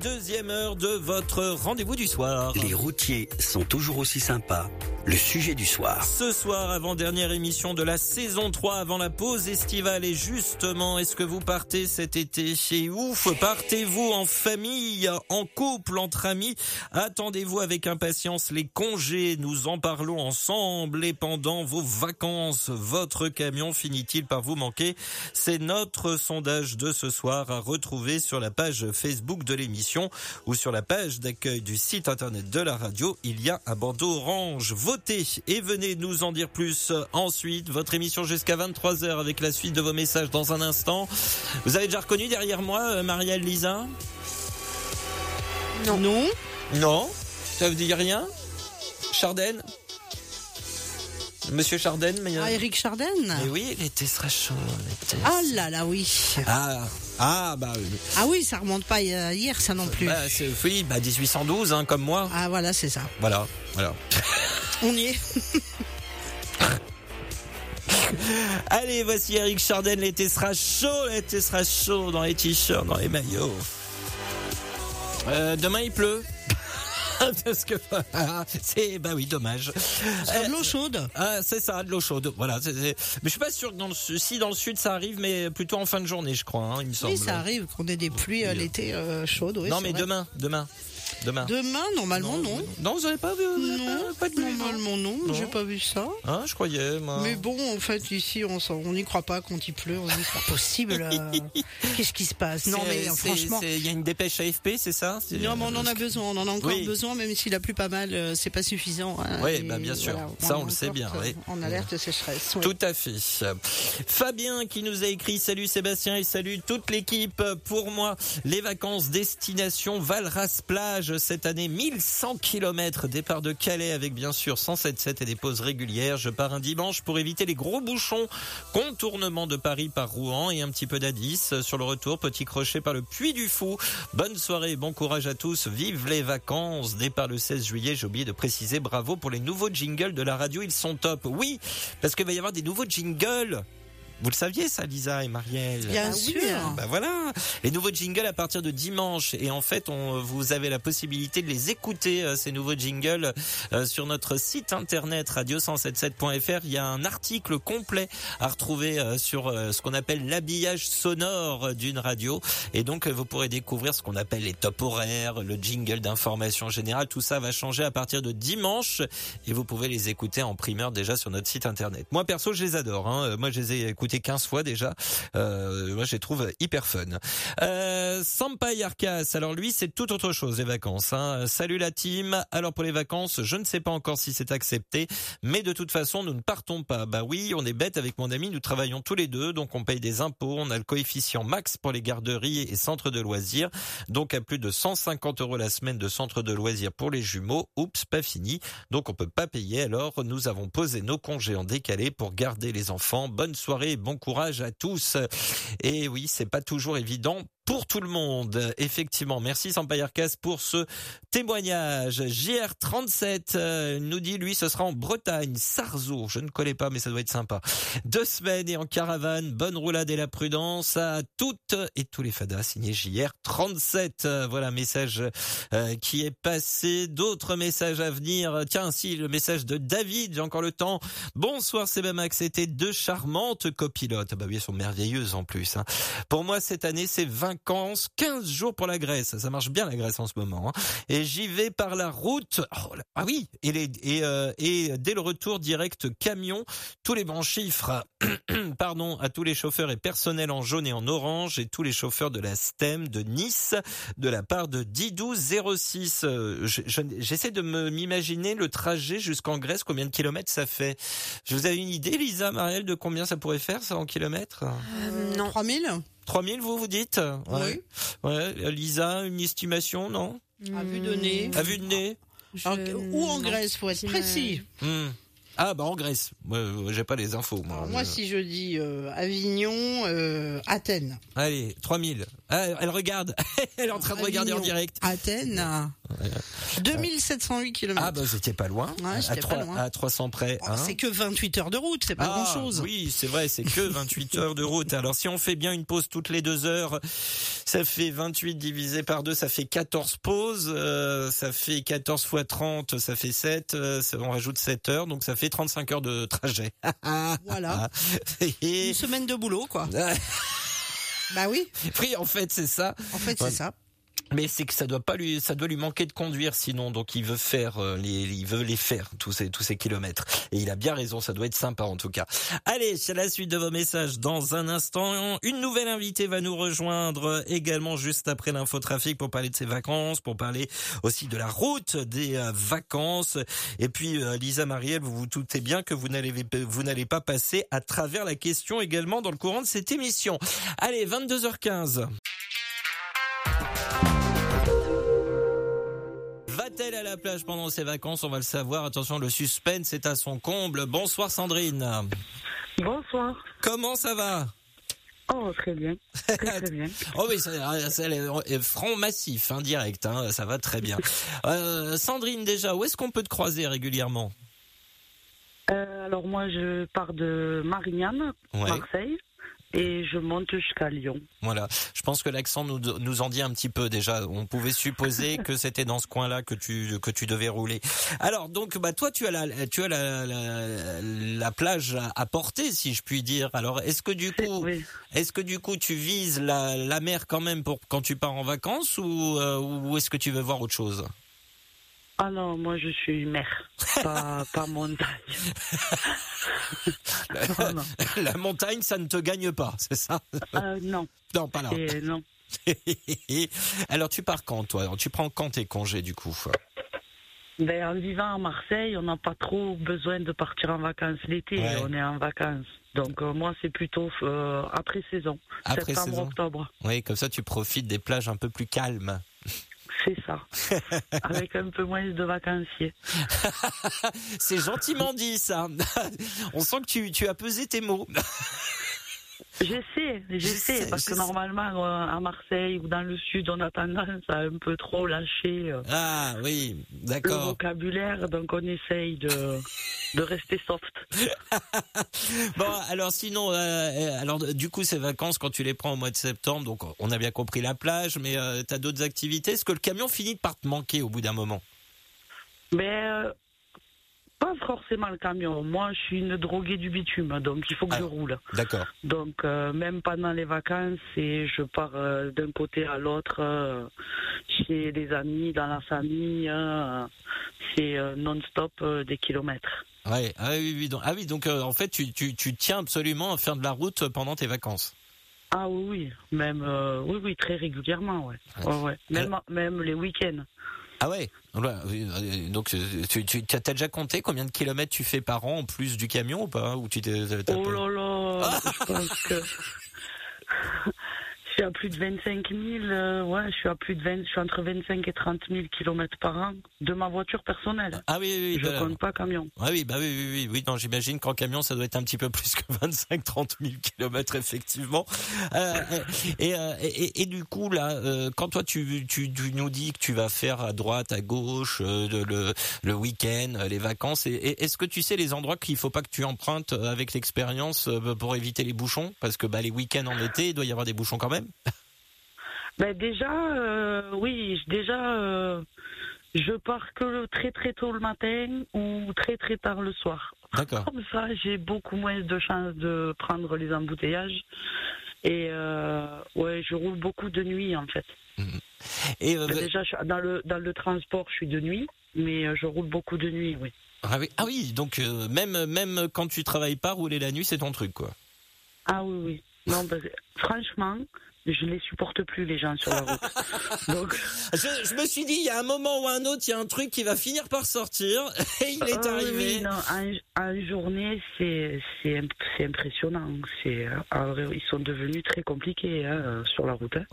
Et deuxième heure de votre rendez-vous du soir. Les routiers sont toujours aussi sympas. Le sujet du soir. Ce soir, avant-dernière émission de la saison 3, avant la pause estivale. Et justement, est-ce que vous partez cet été chez Ouf? Partez-vous en famille, en couple, entre amis? Attendez-vous avec impatience les congés Nous en parlons ensemble. Et pendant vos vacances, votre camion finit-il par vous manquer? C'est notre sondage de ce soir à retrouver sur la page Facebook de l'émission ou sur la page d'accueil du site internet de la radio. Il y a un bandeau orange. Votez et venez nous en dire plus ensuite. Votre émission jusqu'à 23h avec la suite de vos messages dans un instant. Vous avez déjà reconnu derrière moi euh, Marielle Lisa? Non. Non Non Ça vous dit rien? Charden Monsieur Charden mais, euh, Ah, Eric Charden mais oui, l'été sera chaud. Ah là là, oui. Ah, ah bah, oui. Ah oui, ça remonte pas euh, hier, ça non plus. bah c'est oui, bah 1812 hein, comme moi. Ah voilà, c'est ça. Voilà, voilà. On y est. Allez, voici Eric Charden, l'été sera chaud, l'été sera chaud dans les t-shirts, dans les maillots. Euh, demain il pleut. Parce que c'est bah oui, dommage. C'est de l'eau chaude. Ah, c'est ça, de l'eau chaude. Voilà. Mais je suis pas sûr que dans le si dans le sud ça arrive, mais plutôt en fin de journée, je crois. hein, il me semble. Oui, ça arrive qu'on ait des pluies euh, l'été euh, chaudes. oui, non, mais vrai. demain, demain, demain. Demain, normalement, non. Non, vous avez pas vu Non, pas, normalement, non. Non. J'ai pas vu ça. Hein, je croyais. Moi. Mais bon, en fait, ici, on n'y croit pas quand il pleut. On se dit, c'est pas possible. euh, Qu'est-ce qui se passe? Non, mais euh, franchement. il y a une dépêche AFP, c'est ça? Non, mais on en a besoin, on en a encore Oui. besoin, même si la pluie pas mal, euh, c'est pas suffisant. hein. Oui, bah, bien sûr. voilà, Ça, on le sait bien, oui. En alerte sécheresse. oui. Tout à fait. Fabien qui nous a écrit Salut Sébastien et salut toute l'équipe. Pour moi, les vacances destination Valras plage cette année 1100 km départ de Calais avec bien sûr 107.7 et des pauses régulières. Je pars un dimanche pour éviter les gros bouchons. Contournement de Paris par Rouen et un petit peu d'Addis. Sur le retour, petit crochet par le Puy du Fou. Bonne soirée, bon courage à tous. Vive les vacances. Départ le 16 juillet. J'ai oublié de préciser bravo pour les nouveaux jingles de la radio. Ils sont top. Oui, parce qu'il va y avoir des nouveaux jingles. Vous le saviez ça, Lisa et Marielle Bien Ah oui, sûr. hein. bah voilà, les nouveaux jingles à partir de dimanche et en fait on, vous avez la possibilité de les écouter euh, ces nouveaux jingles euh, sur notre site internet radio177.fr. Il y a un article complet à retrouver euh, sur euh, ce qu'on appelle l'habillage sonore d'une radio et donc euh, vous pourrez découvrir ce qu'on appelle les top horaires, le jingle d'information générale. Tout ça va changer à partir de dimanche et vous pouvez les écouter en primeur déjà sur notre site internet. Moi perso je les adore. Hein. Euh, Moi je les ai écoutés 15 fois déjà. Euh, moi je les trouve hyper fun. Euh, Sampaï Arcas, alors lui c'est tout autre chose les vacances. Hein. Salut la team. Alors pour les vacances, je ne sais pas encore si c'est accepté, mais de toute façon nous ne partons pas. Bah oui, on est bête avec mon ami, nous travaillons tous les deux, donc on paye des impôts, on a le coefficient max pour les garderies et centres de loisirs, donc à plus de 150 euros la semaine de centre de loisirs pour les jumeaux. Oups, pas fini. Donc on peut pas payer. Alors nous avons posé nos congés en décalé pour garder les enfants. Bonne soirée, bon courage à tous. Et oui, c'est pas toujours évident pour tout le monde. Effectivement, merci Sampayarkas pour ce témoignage. JR37 euh, nous dit lui ce sera en Bretagne, Sarzeau. Je ne connais pas mais ça doit être sympa. Deux semaines et en caravane, bonne roulade et la prudence à toutes et tous les fadas signé JR37. Euh, Voilà message euh, qui est passé. D'autres messages à venir. Tiens, si le message de David, j'ai encore le temps. Bonsoir Sebamax, c'était deux charmantes copilotes. Ah Bah oui, elles sont merveilleuses en plus. hein. Pour moi, cette année, c'est vacances, 15 jours pour la Grèce. Ça marche bien la Grèce en ce moment. hein. Et j'y vais par la route. Oh là- ah oui, et, les, et, euh, et dès le retour direct camion, tous les bons chiffres. Pardon à tous les chauffeurs et personnels en jaune et en orange et tous les chauffeurs de la STEM de Nice de la part de Didou06. Euh, je- je- J'essaie de me m'imaginer le trajet jusqu'en Grèce, combien de kilomètres ça fait. Je vous avez une idée, Lisa, Marielle, de combien ça pourrait faire ça en kilomètres? Euh, non. 3000 3000, vous vous dites Oui. Ouais. Lisa, une estimation, non À vue de nez. À vue de nez Je- Ou en. Grèce, faut être précis. Ah bah en Grèce. Euh, j'ai pas les infos. Moi, Alors, moi, Je- si je dis euh, Avignon, euh, Athènes. Allez, 3000. Ah, elle regarde. elle est en train de regarder en Avignon, direct. Athènes, à 2708 km. Ah bah j'étais pas loin. Ouais, à, j'étais pas trois- loin. à 300 près. hein. c'est que 28 heures de route, c'est pas Ah, grand chose. Oui, c'est vrai, c'est que 28 heures de route. Alors si on fait bien une pause toutes les deux heures, ça fait 28 divisé par 2, ça fait 14 pauses. euh, ça fait 14 fois 30, ça fait 7. euh, on rajoute 7 heures, donc ça fait 35 heures de trajet. Voilà. Et... Une semaine de boulot, quoi. Bah oui, Oui, en fait, c'est ça. en fait, Ouais. c'est ça. Mais c'est que ça doit pas lui, ça doit lui manquer de conduire sinon. Donc il veut faire euh, les, il veut les faire tous ces tous ces kilomètres. Et il a bien raison, ça doit être sympa en tout cas. Allez, c'est la suite de vos messages dans un instant. Une nouvelle invitée va nous rejoindre également juste après l'infotrafic pour parler de ses vacances, pour parler aussi de la route des euh, vacances. Et puis euh, Lisa Marielle, vous vous doutez bien que vous n'allez vous n'allez pas passer à travers la question également dans le courant de cette émission. Allez, 22h15. Va-t-elle à la plage pendant ses vacances On va le savoir. Attention, le suspense est à son comble. Bonsoir Sandrine. Bonsoir. Comment ça va? Oh, très bien. Très, très bien. Oh oui, ça, est franc massif, hein, direct. Hein, ça va très bien. Euh, Sandrine, déjà, où est-ce qu'on peut te croiser régulièrement? Euh, alors moi, je pars de Marignane, Ouais. Marseille. Et je monte jusqu'à Lyon. Voilà. Je pense que l'accent nous, nous en dit un petit peu déjà. On pouvait supposer que c'était dans ce coin-là que tu que tu devais rouler. Alors donc bah toi tu as la tu as la, la, la plage à porter si je puis dire. Alors est-ce que du coup Oui. est-ce que du coup tu vises la, la mer quand même pour quand tu pars en vacances ou euh, ou est-ce que tu veux voir autre chose? Ah non, moi je suis mer, pas, pas montagne. non, non. La montagne ça ne te gagne pas, c'est ça? Euh, non, Non, pas là. non. Alors tu pars quand toi? Tu prends quand tes congés du coup Ben, en vivant à Marseille, on n'a pas trop besoin de partir en vacances l'été. Ouais. On est en vacances. Donc euh, moi, c'est plutôt euh, après saison, Après septembre, saison. octobre. Oui, comme ça tu profites des plages un peu plus calmes. C'est ça. Avec un peu moins de vacanciers. C'est gentiment dit ça. On sent que tu, tu as pesé tes mots. J'essaie, j'essaie, J'essaie, parce que normalement, euh, à Marseille ou dans le sud, on a tendance à un peu trop lâcher euh, Ah oui, le vocabulaire, donc on essaye de, de rester soft. Bon, alors sinon, euh, alors du coup ces vacances quand tu les prends au mois de septembre, donc on a bien compris la plage, mais euh, t'as d'autres activités? Est-ce que le camion finit par te manquer au bout d'un moment? Mais euh, pas forcément le camion. Moi, je suis une droguée du bitume, donc il faut que Ah. je roule. D'accord. Donc euh, même pendant les vacances, et je pars euh, d'un côté à l'autre, euh, chez des amis, dans la famille, c'est non-stop des kilomètres. Ouais. Ah oui, oui. Donc, ah oui, donc en fait tu, tu, tu tiens absolument à faire de la route pendant tes vacances. Ah oui, oui, même oui, oui, très régulièrement, ouais. ouais, ouais. Même, même les week-ends. Ah ouais. Euh, Donc euh, tu, tu as déjà compté combien de kilomètres tu fais par an en plus du camion ou pas Ou tu Oh là là, je pense que je suis à plus de 25 000, euh, ouais, je suis à plus de 20, je suis entre 25 et 30 000 kilomètres par an de ma voiture personnelle. Ah oui, oui, oui. Je bah, compte pas camion. Ah oui, bah oui, oui, oui, oui. Non, j'imagine qu'en camion, ça doit être un petit peu plus que 25-30 000 kilomètres, effectivement. Euh, et, euh, et, et, et du coup, là, euh, quand toi, tu, tu, tu nous dis que tu vas faire à droite, à gauche, euh, le, le, le week-end, les vacances, et, est-ce que tu sais les endroits qu'il faut pas que tu empruntes avec l'expérience euh, pour éviter les bouchons? Parce que bah, les week-ends en été, il doit y avoir des bouchons quand même. Ben déjà, euh, oui, déjà, euh, je pars que très très tôt le matin ou très très tard le soir. D'accord. Comme ça, j'ai beaucoup moins de chances de prendre les embouteillages. Et euh, ouais, je roule beaucoup de nuit en fait. Et euh, Ben déjà, dans le dans le transport, je suis de nuit, mais je roule beaucoup de nuit, oui. ah oui, ah oui, donc même même quand tu travailles pas, rouler la nuit, c'est ton truc, quoi. Ah oui, oui. Non, ben, franchement, je les supporte plus les gens sur la route. Donc, Je, je me suis dit, il y a un moment ou un autre, il y a un truc qui va finir par sortir, et il est euh, arrivé. non, en, en journée, c'est c'est imp- c'est impressionnant. C'est euh, ah, ils sont devenus très compliqués hein, euh, sur la route. hein.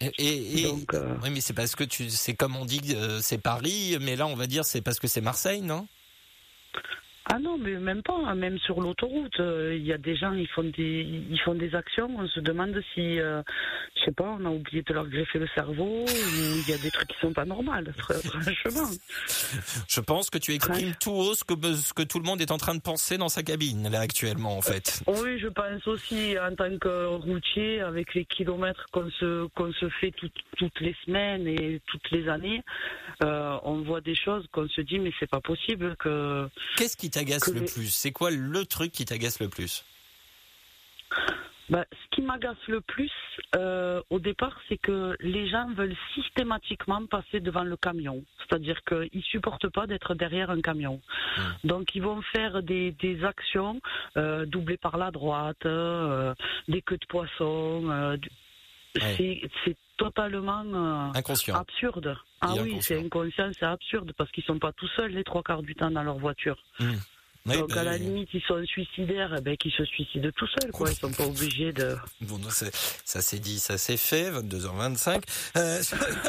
Et, et- et- Donc, euh, oui, mais c'est parce que tu, c'est comme on dit, c'est Paris, mais là on va dire c'est parce que c'est Marseille, non? Ah non, mais même pas. Même sur l'autoroute, euh, il y a des gens, ils font des, ils font des actions. On se demande si, euh, je sais pas, on a oublié de leur greffer le cerveau ou il y a des trucs qui sont pas normaux. fr- Franchement. Je pense que tu exprimes tout haut ce que, ce que tout le monde est en train de penser dans sa cabine là actuellement en fait. Oui, je pense aussi en tant que routier, avec les kilomètres qu'on se qu'on se fait toutes toutes les semaines et toutes les années, euh, on voit des choses qu'on se dit mais c'est pas possible que. Qu'est-ce qui t'agace le plus? C'est quoi le truc qui t'agace le plus? Bah, ce qui m'agace le plus euh, au départ, c'est que les gens veulent systématiquement passer devant le camion. C'est-à-dire qu'ils supportent pas d'être derrière un camion. Donc ils vont faire des, des actions euh, doublées par la droite, euh, des queues de poisson. Ouais. c'est totalement euh, Inconscient. absurde. Ah Et oui, c'est inconscient, c'est absurde parce qu'ils sont pas tout seuls les trois quarts du temps dans leur voiture. Oui, Donc à la limite, ils sont suicidaires, eh ben qu'ils se suicident tout seuls, quoi. Ils sont pas obligés de. Bon, ça c'est dit, ça c'est fait, 22h25. Euh,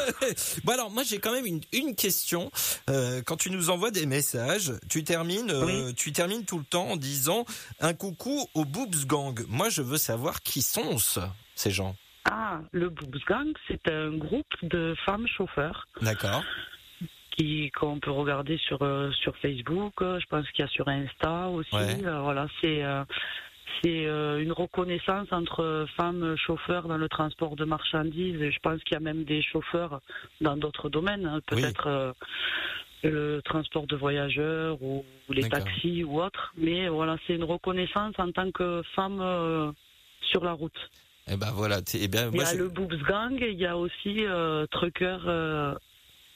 bon alors, moi j'ai quand même une, une question. Euh, quand tu nous envoies des messages, tu termines, euh, tu termines tout le temps en disant un coucou au Boobs Gang. Moi, je veux savoir qui sont ce- ces gens. Ah, le Boobs Gang, c'est un groupe de femmes chauffeurs D'accord. qui qu'on peut regarder sur euh, sur Facebook. euh, Je pense qu'il y a sur Insta aussi. Ouais. Euh, voilà, c'est c'est une reconnaissance entre femmes chauffeurs dans le transport de marchandises. Et je pense qu'il y a même des chauffeurs dans d'autres domaines, hein, peut-être le transport de voyageurs ou les D'accord. taxis ou autres. Mais voilà, c'est une reconnaissance en tant que femme sur la route. Eh ben voilà, eh bien, Il y a je- le Boobs Gang, il y a aussi euh, Trucker euh,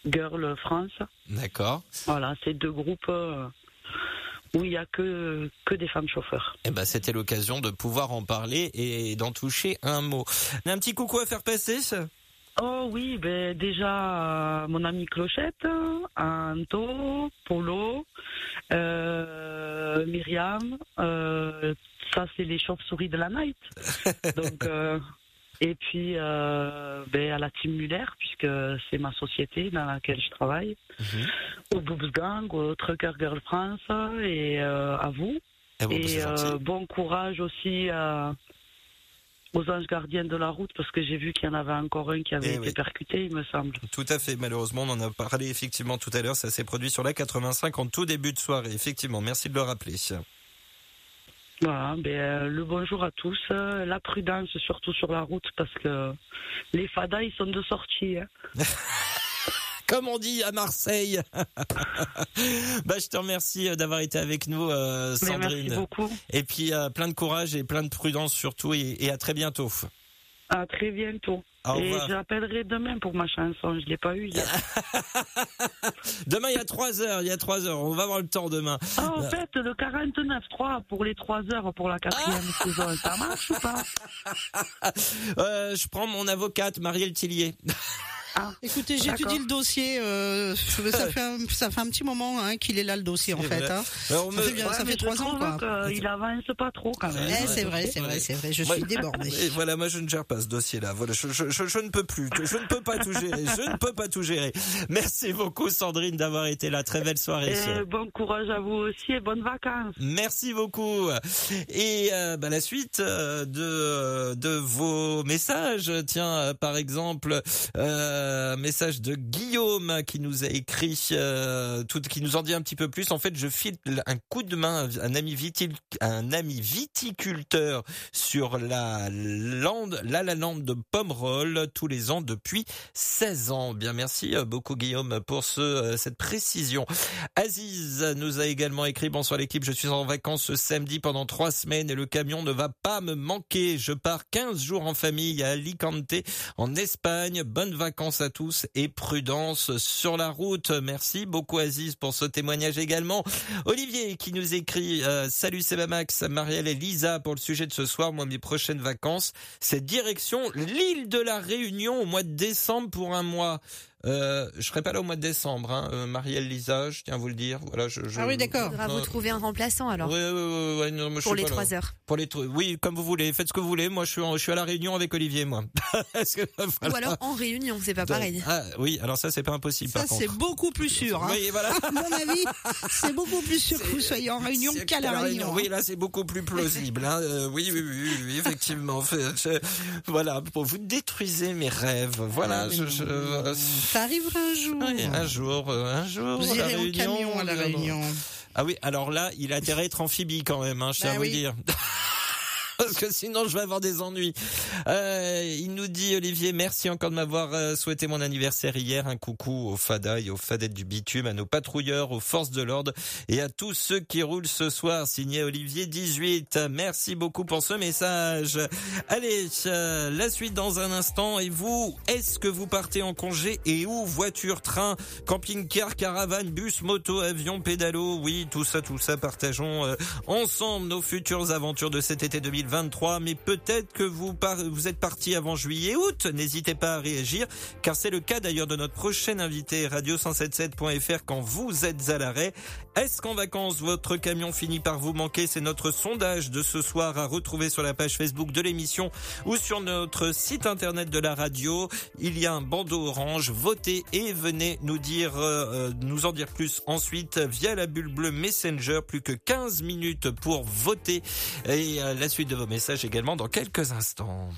Girl France. d'accord. Voilà, c'est deux groupes euh, où il y a que que des femmes chauffeurs. Eh ben, c'était l'occasion de pouvoir en parler et d'en toucher un mot. Un petit coucou à faire passer ça? Oh oui, ben déjà euh, mon ami Clochette, Anto, Polo, euh, Myriam, euh, ça c'est les chauves-souris de la night. Donc et puis ben, à la Team Muller puisque c'est ma société dans laquelle je travaille, au Boobs Gang, au Trucker Girl France et à vous. Bon, bah, Et euh, gentil. bon courage aussi à- aux anges gardiens de la route, parce que j'ai vu qu'il y en avait encore un qui avait Eh été oui. percuté, il me semble. Tout à fait. Malheureusement, on en a parlé effectivement tout à l'heure. Ça s'est produit sur la 85 en tout début de soirée. Effectivement, merci de le rappeler. Voilà, ben, euh, le bonjour à tous, euh, la prudence surtout sur la route, parce que les fadas, ils sont de sortie. hein. Comme on dit à Marseille. bah, je te remercie euh, d'avoir été avec nous, euh, Mais merci Sandrine. beaucoup. Et puis, euh, plein de courage et plein de prudence surtout. Et, et à très bientôt. À très bientôt. Au Et j'appellerai demain pour ma chanson, je l'ai pas eu hier. Demain, il y a trois heures. Il y a trois heures. On va avoir le temps demain. Ah, en fait, le 49.3 pour les 3 heures pour la quatrième Ah. saison, ça marche ou pas? Euh, je prends mon avocate, Marielle Tillier. Écoutez, D'accord. j'étudie le dossier. euh, ça, fait un, ça fait un petit moment hein, qu'il est là le dossier en fait. hein. Alors, Ça fait bien, Ouais, ça fait trois ans quoi. qu'il avance pas trop quand même. Eh, c'est vrai, c'est vrai, c'est vrai. Je Ouais. suis débordée. Et voilà, moi je ne gère pas ce dossier-là. Voilà, je, je, je, je ne peux plus, je ne peux pas tout gérer. Je ne peux pas tout gérer. Merci beaucoup Sandrine d'avoir été là. Très belle soirée. Et bon courage à vous aussi et bonnes vacances. Merci beaucoup. Et euh, bah, la suite euh, de de vos messages. Tiens, euh, par exemple, euh, message de Guillaume qui nous a écrit, euh, tout, qui nous en dit un petit peu plus. En fait, je file un coup de main à un ami un ami viticulteur sur la lande, la la lande de Pomerol tous les ans depuis 16 ans. Bien, merci euh, beaucoup Guillaume pour ce euh, cette précision. Aziz nous a également écrit Bonsoir l'équipe, je suis en vacances ce samedi pendant trois semaines et le camion ne va pas me manquer. Je pars 15 jours en famille à Alicante en Espagne. Bonnes vacances à tous et prudence sur la route. Merci beaucoup Aziz pour ce témoignage également. Olivier qui nous écrit euh, Salut c'est Max, Marielle et Lisa pour le sujet de ce soir. Moi mes prochaines vacances, c'est direction l'île de la Réunion au mois de décembre pour un mois. Euh, je serai pas là au mois de décembre, hein. euh, Marielle, Lisa, je tiens à vous le dire. Voilà, je, je- Ah oui, d'accord. Il faudra vous trouver un remplaçant alors. Ouais, ouais, ouais, non, pour les trois heures. Pour les trucs. Oui, comme vous voulez. Faites ce que vous voulez. Moi, je suis, en- je suis à la Réunion avec Olivier, moi. Que, voilà. Ou alors en réunion, c'est pas pareil. Ah oui, alors ça, c'est pas impossible. Ça c'est beaucoup plus sûr. Hein. Oui, voilà. À mon avis, c'est beaucoup plus sûr que vous soyez en réunion qu'à la réunion. Oui, là, c'est beaucoup plus plausible. Hein. Euh, oui, oui, oui, oui, oui, effectivement. Voilà, pour vous détruisez mes rêves. Voilà, Ah, je, je- Ça arrivera un jour. Oui, un jour, euh, un jour. Vous irez en camion à la. Réunion. Ah oui, alors là, il a intérêt à être amphibie quand même, hein, je tiens Bah à vous dire. Parce que sinon je vais avoir des ennuis. Euh, il nous dit Olivier, merci encore de m'avoir euh, souhaité mon anniversaire hier. Un coucou aux Fada et aux Fadettes du bitume, à nos patrouilleurs, aux forces de l'ordre et à tous ceux qui roulent ce soir. Signé Olivier 18. Merci beaucoup pour ce message. Allez, euh, la suite dans un instant. Et vous, est-ce que vous partez en congé et où Voiture, train, camping-car, caravane, bus, moto, avion, pédalo? Oui, tout ça, tout ça, partageons euh, ensemble nos futures aventures de cet été 2023. Mais peut-être que vous, vous êtes parti avant juillet, août. N'hésitez pas à réagir, car c'est le cas d'ailleurs de notre prochain invité radio177.fr quand vous êtes à l'arrêt. Est-ce qu'en vacances, votre camion finit par vous manquer? C'est notre sondage de ce soir à retrouver sur la page Facebook de l'émission ou sur notre site internet de la radio. Il y a un bandeau orange. Votez et venez nous dire, euh, euh, nous en dire plus ensuite via la bulle bleue Messenger. Plus que 15 minutes pour voter et euh, la suite de vos messages également dans quelques instants.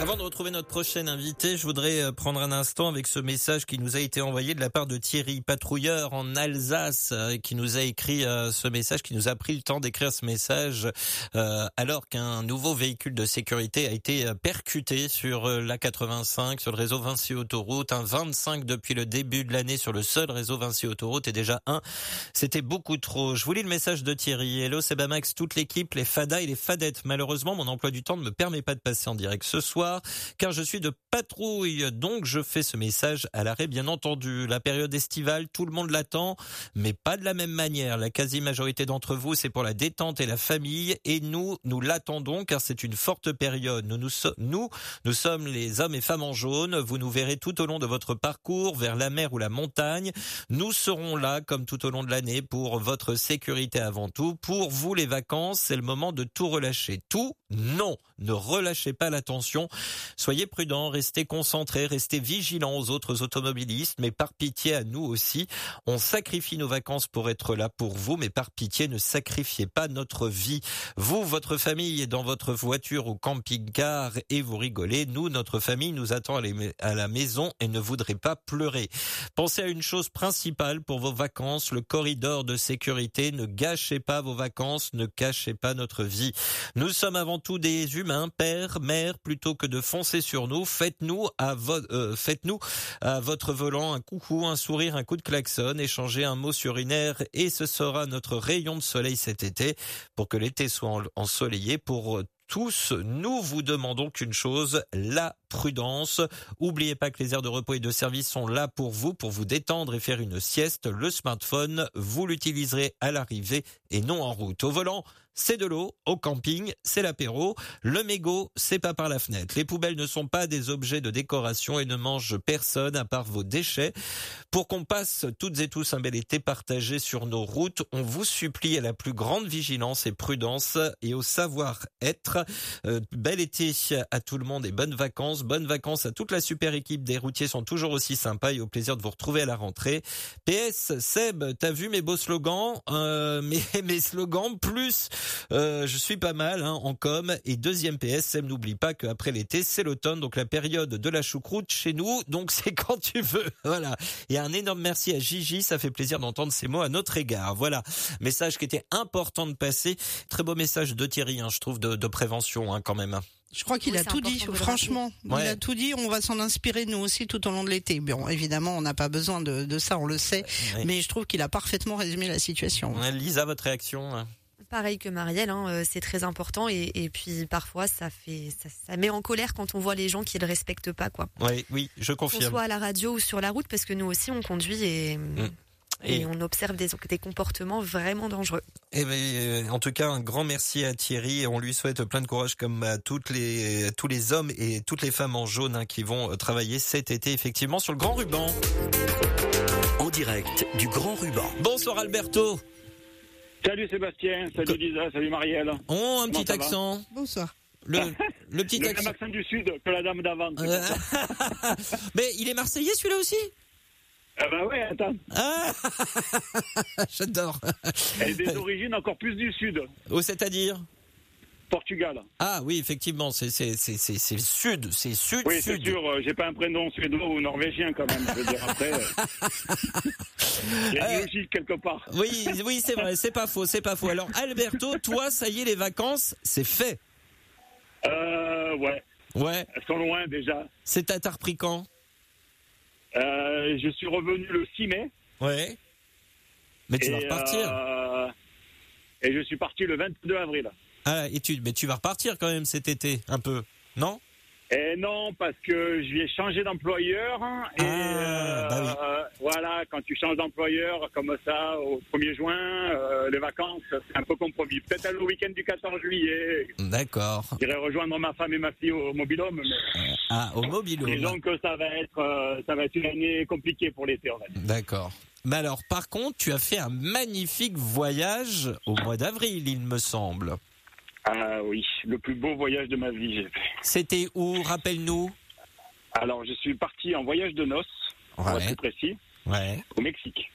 Avant de retrouver notre prochaine invité, je voudrais euh, prendre un instant avec ce message qui nous a été envoyé de la part de Thierry, patrouilleur en Alsace, euh, qui nous a écrit euh, ce message, qui nous a pris le temps d'écrire ce message, alors qu'un nouveau véhicule de sécurité a été percuté sur la 85, sur le réseau Vinci Autoroute, un 25 depuis le début de l'année sur le seul réseau Vinci Autoroute, et déjà un, c'était beaucoup trop. Je vous lis le message de Thierry. Hello, c'est Bamax, toute l'équipe, les FADA et les FADEttes. Malheureusement, mon emploi du temps ne me permet pas de passer en direct ce soir car je suis de patrouille. Donc je fais ce message à l'arrêt bien entendu. La période estivale, tout le monde l'attend, mais pas de la même manière. La quasi-majorité d'entre vous, c'est pour la détente et la famille et nous, nous l'attendons car c'est une forte période. Nous, nous, nous, nous sommes les hommes et femmes en jaune. Vous nous verrez tout au long de votre parcours vers la mer ou la montagne. Nous serons là comme tout au long de l'année pour votre sécurité avant tout. Pour vous, les vacances, c'est le moment de tout relâcher. Tout Non, ne relâchez pas l'attention. Soyez prudents, restez concentrés, restez vigilants aux autres automobilistes, mais par pitié à nous aussi. On sacrifie nos vacances pour être là pour vous, mais par pitié, ne sacrifiez pas notre vie. Vous, votre famille est dans votre voiture ou camping-car et vous rigolez. Nous, notre famille nous attend à la maison et ne voudrait pas pleurer. Pensez à une chose principale pour vos vacances, le corridor de sécurité. Ne gâchez pas vos vacances, ne cachez pas notre vie. Nous sommes avant tout des humains, pères, mères, plutôt que de foncer sur nous, faites-nous à, euh, faites-nous à votre volant un coucou, un sourire, un coup de klaxon, échangez un mot sur une aire et ce sera notre rayon de soleil cet été pour que l'été soit ensoleillé. Pour tous, nous vous demandons qu'une chose, la prudence. Oubliez pas que les aires de repos et de service sont là pour vous, pour vous détendre et faire une sieste. Le smartphone, vous l'utiliserez à l'arrivée et non en route. Au volant, c'est de l'eau. Au camping, c'est l'apéro. Le mégot, c'est pas par la fenêtre. Les poubelles ne sont pas des objets de décoration et ne mangent personne à part vos déchets. Pour qu'on passe toutes et tous un bel été partagé sur nos routes, on vous supplie à la plus grande vigilance et prudence et au savoir-être. Euh, bel été à tout le monde et bonnes vacances. Bonnes vacances à toute la super équipe des routiers sont toujours aussi sympas et au plaisir de vous retrouver à la rentrée. PS, Seb, t'as vu mes beaux slogans, euh, mes, slogans plus euh, je suis pas mal hein, en com. Et deuxième PS, n'oublie pas qu'après l'été, c'est l'automne, donc la période de la choucroute chez nous. Donc c'est quand tu veux. Voilà. Et un énorme merci à Gigi. Ça fait plaisir d'entendre ces mots à notre égard. Voilà. Message qui était important de passer. Très beau message de Thierry, hein, je trouve, de, prévention hein, quand même. Je crois qu'il a tout dit, franchement. Il a tout dit, on va s'en inspirer nous aussi tout au long de l'été. Bon, évidemment, on n'a pas besoin de, ça, on le sait. Mais je trouve qu'il a parfaitement résumé la situation. Lisa, votre réaction pareil que Marielle, hein, euh, c'est très important et, puis parfois ça fait ça, met en colère quand on voit les gens qui le respectent pas quoi. Oui, oui, je confirme. Qu'on soit à la radio ou sur la route parce que nous aussi on conduit et mm. Et, on observe des, des, comportements vraiment dangereux. Et eh ben, euh, en tout cas, un grand merci à Thierry et on lui souhaite plein de courage comme à toutes les, tous les hommes et toutes les femmes en jaune hein, qui vont euh, travailler cet été effectivement sur le grand ruban. En direct du grand ruban. Bonsoir Alberto. Salut Sébastien, salut Lisa, salut Marielle. Oh, un petit accent. Bonsoir. Le, le petit le accent. accent du sud que la dame d'avant. Euh, mais il est marseillais celui-là aussi? Ah bah ouais, attends. Ah J'adore. Et des origines encore plus du sud. Oh, c'est-à-dire? Portugal. Ah oui, effectivement, c'est c'est c'est c'est c'est sud, c'est sud. Oui, c'est sûr. Euh, j'ai pas un prénom suédois ou norvégien quand même. Je veux dire après. Il y a euh, logique quelque part. Oui, oui, c'est vrai, c'est pas faux, c'est pas faux. Alors Alberto, toi, ça y est, les vacances, c'est fait? Euh, ouais. Ouais. Elles sont loin déjà. C'est à repris quand euh, Je suis revenu le 6 mai. Ouais. Mais tu vas repartir. Euh, et je suis parti le 22 avril. Ah, et tu, mais tu vas repartir quand même cet été, un peu, non? Et non, parce que je vais changer d'employeur. Et ah, bah euh, voilà, quand tu changes d'employeur comme ça au 1er juin, euh, les vacances, c'est un peu compromis. Peut-être le week-end du 14 juillet. D'accord. J'irai rejoindre ma femme et ma fille au mobilhome. Mais... Euh, ah, au mobilhome. Disons que ça va être, ça va être une année compliquée pour l'été, D'accord. Mais alors, par contre, tu as fait un magnifique voyage au mois d'avril, il me semble. Ah oui, le plus beau voyage de ma vie, j'ai fait. C'était où Rappelle-nous. Alors, je suis parti en voyage de noces, pour être plus précis. Ouais. au Mexique.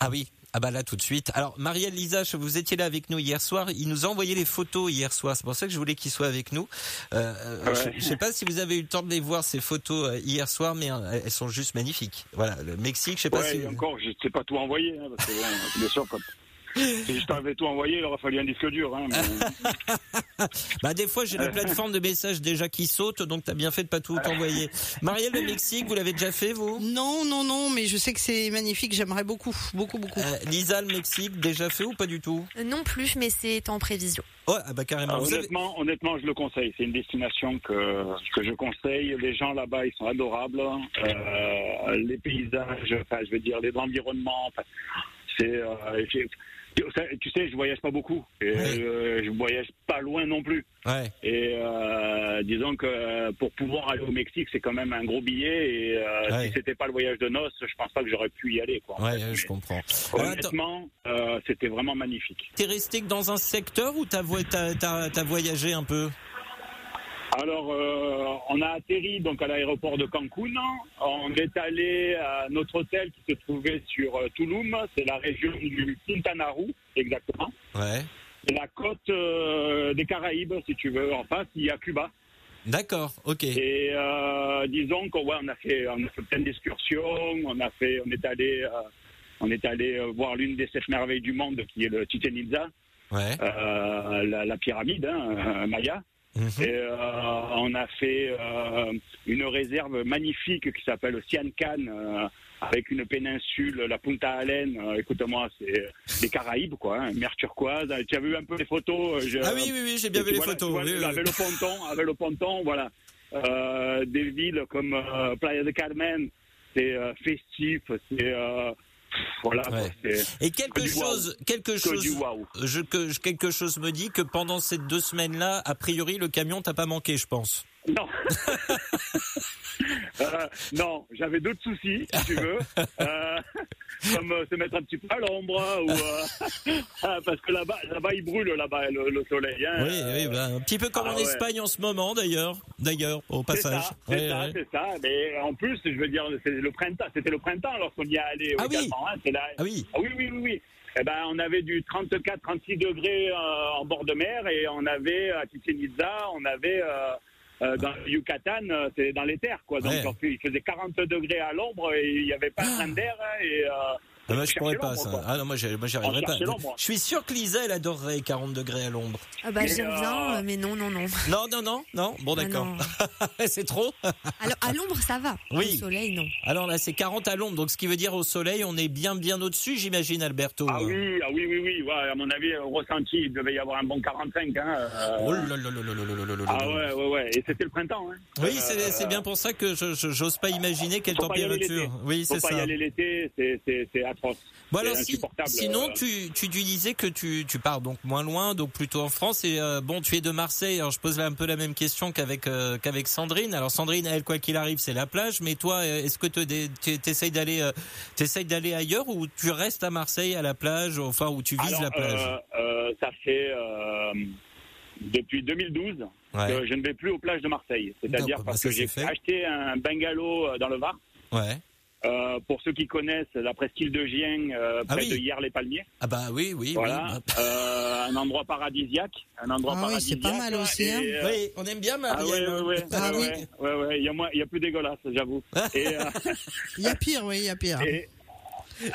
Ah oui. Ah bah là tout de suite. Alors Marielle Lisache, vous étiez là avec nous hier soir. Il nous a envoyé les photos hier soir. C'est pour ça que je voulais qu'il soit avec nous. Euh, euh, Ouais. je, je sais pas si vous avez eu le temps de les voir ces photos euh, hier soir, mais euh, elles sont juste magnifiques. Voilà, le Mexique. Je sais pas Ouais, si. et encore, je ne sais pas tout envoyer, hein, parce que bon, bien sûr, quand si je t'avais tout envoyé, il aurait fallu un disque dur. Hein, mais- Bah des fois j'ai la plateforme de messages déjà qui saute, donc t'as bien fait de pas tout envoyer. Marielle, le Mexique, vous l'avez déjà fait vous? Non, non, non, mais je sais que c'est magnifique. J'aimerais beaucoup, beaucoup, beaucoup. euh, Lisa, le Mexique, déjà fait ou pas du tout? Euh, Non plus, mais c'est en prévision. Ouais, ah bah carrément. Ah, avez- honnêtement, honnêtement, je le conseille. C'est une destination que, que je conseille. Les gens là-bas, ils sont adorables. Euh, les paysages, enfin, je veux dire, les environnements. enfin, c'est, euh, tu sais, je voyage pas beaucoup. Et, Ouais. euh, je voyage pas loin non plus. Ouais. Et euh, disons que pour pouvoir aller au Mexique, c'est quand même un gros billet. Et euh, Ouais. si c'était pas le voyage de noces, je pense pas que j'aurais pu y aller. Quoi, Ouais, fait. je comprends. Attends, Honnêtement, euh, c'était vraiment magnifique. t'es resté que dans un secteur ou t'as t'as voyagé un peu? Alors, euh, on a atterri donc à l'aéroport de Cancun. On est allé à notre hôtel qui se trouvait sur euh, Tulum. C'est la région du Quintana Roo, exactement. Ouais. C'est la côte euh, des Caraïbes, si tu veux. En face, il y a Cuba. D'accord, ok. Et euh, disons qu'on ouais, on a fait, on a fait plein d'excursions. On a fait, on est allé, on est allé voir l'une des sept merveilles du monde, qui est le Chichen Itza, Ouais. la, la pyramide hein, Maya. Mhm. Et euh, on a fait euh, une réserve magnifique qui s'appelle Siancan, euh, avec une péninsule, la Punta Allen. Euh, Écoute-moi, c'est les Caraïbes, quoi, hein, mer turquoise. Tu as vu un peu les photos euh, Ah oui, oui, oui, j'ai bien vu les voilà, photos. tu vois, oui, oui. Avec le ponton, avec le ponton, voilà. Euh, des villes comme Playa de Carmen, c'est festif, c'est voilà, Ouais. Et quelque que chose, quelque que chose, que, je- quelque chose me dit que pendant ces deux semaines-là, a priori, le camion t'a pas manqué, je pense. Non. Euh, non, j'avais d'autres soucis, si tu veux, Euh, comme euh, se mettre un petit peu à l'ombre, ou euh, ah, parce que là-bas, là-bas, il brûle là-bas le, le soleil. Hein. Oui, oui, bah, un petit peu comme ah en ouais. Espagne en ce moment, d'ailleurs. D'ailleurs, au passage. c'est ça, ouais. c'est ça. Mais en plus, je veux dire, c'est le printemps. C'était le printemps lorsqu'on y est allé. Ah oui. hein, là- Ah oui. Ah oui, oui, oui, oui. Eh ben, on avait du 34-36 degrés euh, en bord de mer et on avait à Chichen Itza, on avait euh, euh, dans le Yucatan, euh, c'est dans les terres, quoi. Donc Ouais. il faisait 40 degrés à l'ombre et il n'y avait pas un train d'air hein, et non, mais je pourrais pas ça. Ah non, moi, j'arriverai pas. Je suis sûr que Lisa, elle adorerait 40 degrés à l'ombre. Ah bah, j'aime bien, euh, mais non, non, non. Non, non, non, non. Bon, ah d'accord. c'est trop. Alors, à l'ombre, ça va. Oui. Au soleil, non. Alors là, c'est 40 à l'ombre. Donc, ce qui veut dire au soleil, on est bien, bien au-dessus, j'imagine, Alberto. Ah oui, ah oui, oui, oui. Ouais, à mon avis, ressenti, il devait y avoir un bon 45. Hein. Euh. Oh là là là là là là Ah ouais, ouais, ouais. Et c'était le printemps. Hein. Oui, euh, c'est bien pour ça que je j'ose pas imaginer quelle température. Oui, c'est ça. Faut pas y aller l'été, c'est atroce. Bon alors, si- sinon euh. tu, tu tu disais que tu tu pars donc moins loin, donc plutôt en France et euh, bon tu es de Marseille. Alors je pose là un peu la même question qu'avec euh, qu'avec Sandrine. Alors Sandrine, elle quoi qu'il arrive, c'est la plage, mais toi, est-ce que tu t'essayes d'aller euh, t'essayes d'aller ailleurs ou tu restes à Marseille à la plage, enfin où tu vises Alors, la plage? ça fait depuis 2012 Ouais. que je ne vais plus aux plages de Marseille. C'est-à-dire bah, parce que j'ai acheté un bungalow dans le Var. Ouais. Euh, pour ceux qui connaissent la presqu'île de Gien, euh, Ah près oui. de Hier-les-Palmiers. Ah bah oui, oui, Voilà, oui. Euh, un endroit paradisiaque, un endroit Ah oui, paradisiaque. c'est pas mal aussi, et, hein. euh, Oui, on aime bien Ah Marielle. ouais, ouais, ouais, Ah ouais, oui. ouais, ouais, ouais. Il y a moins, il y a plus dégueulasse, j'avoue. Il y a pire, oui, il y a pire. et,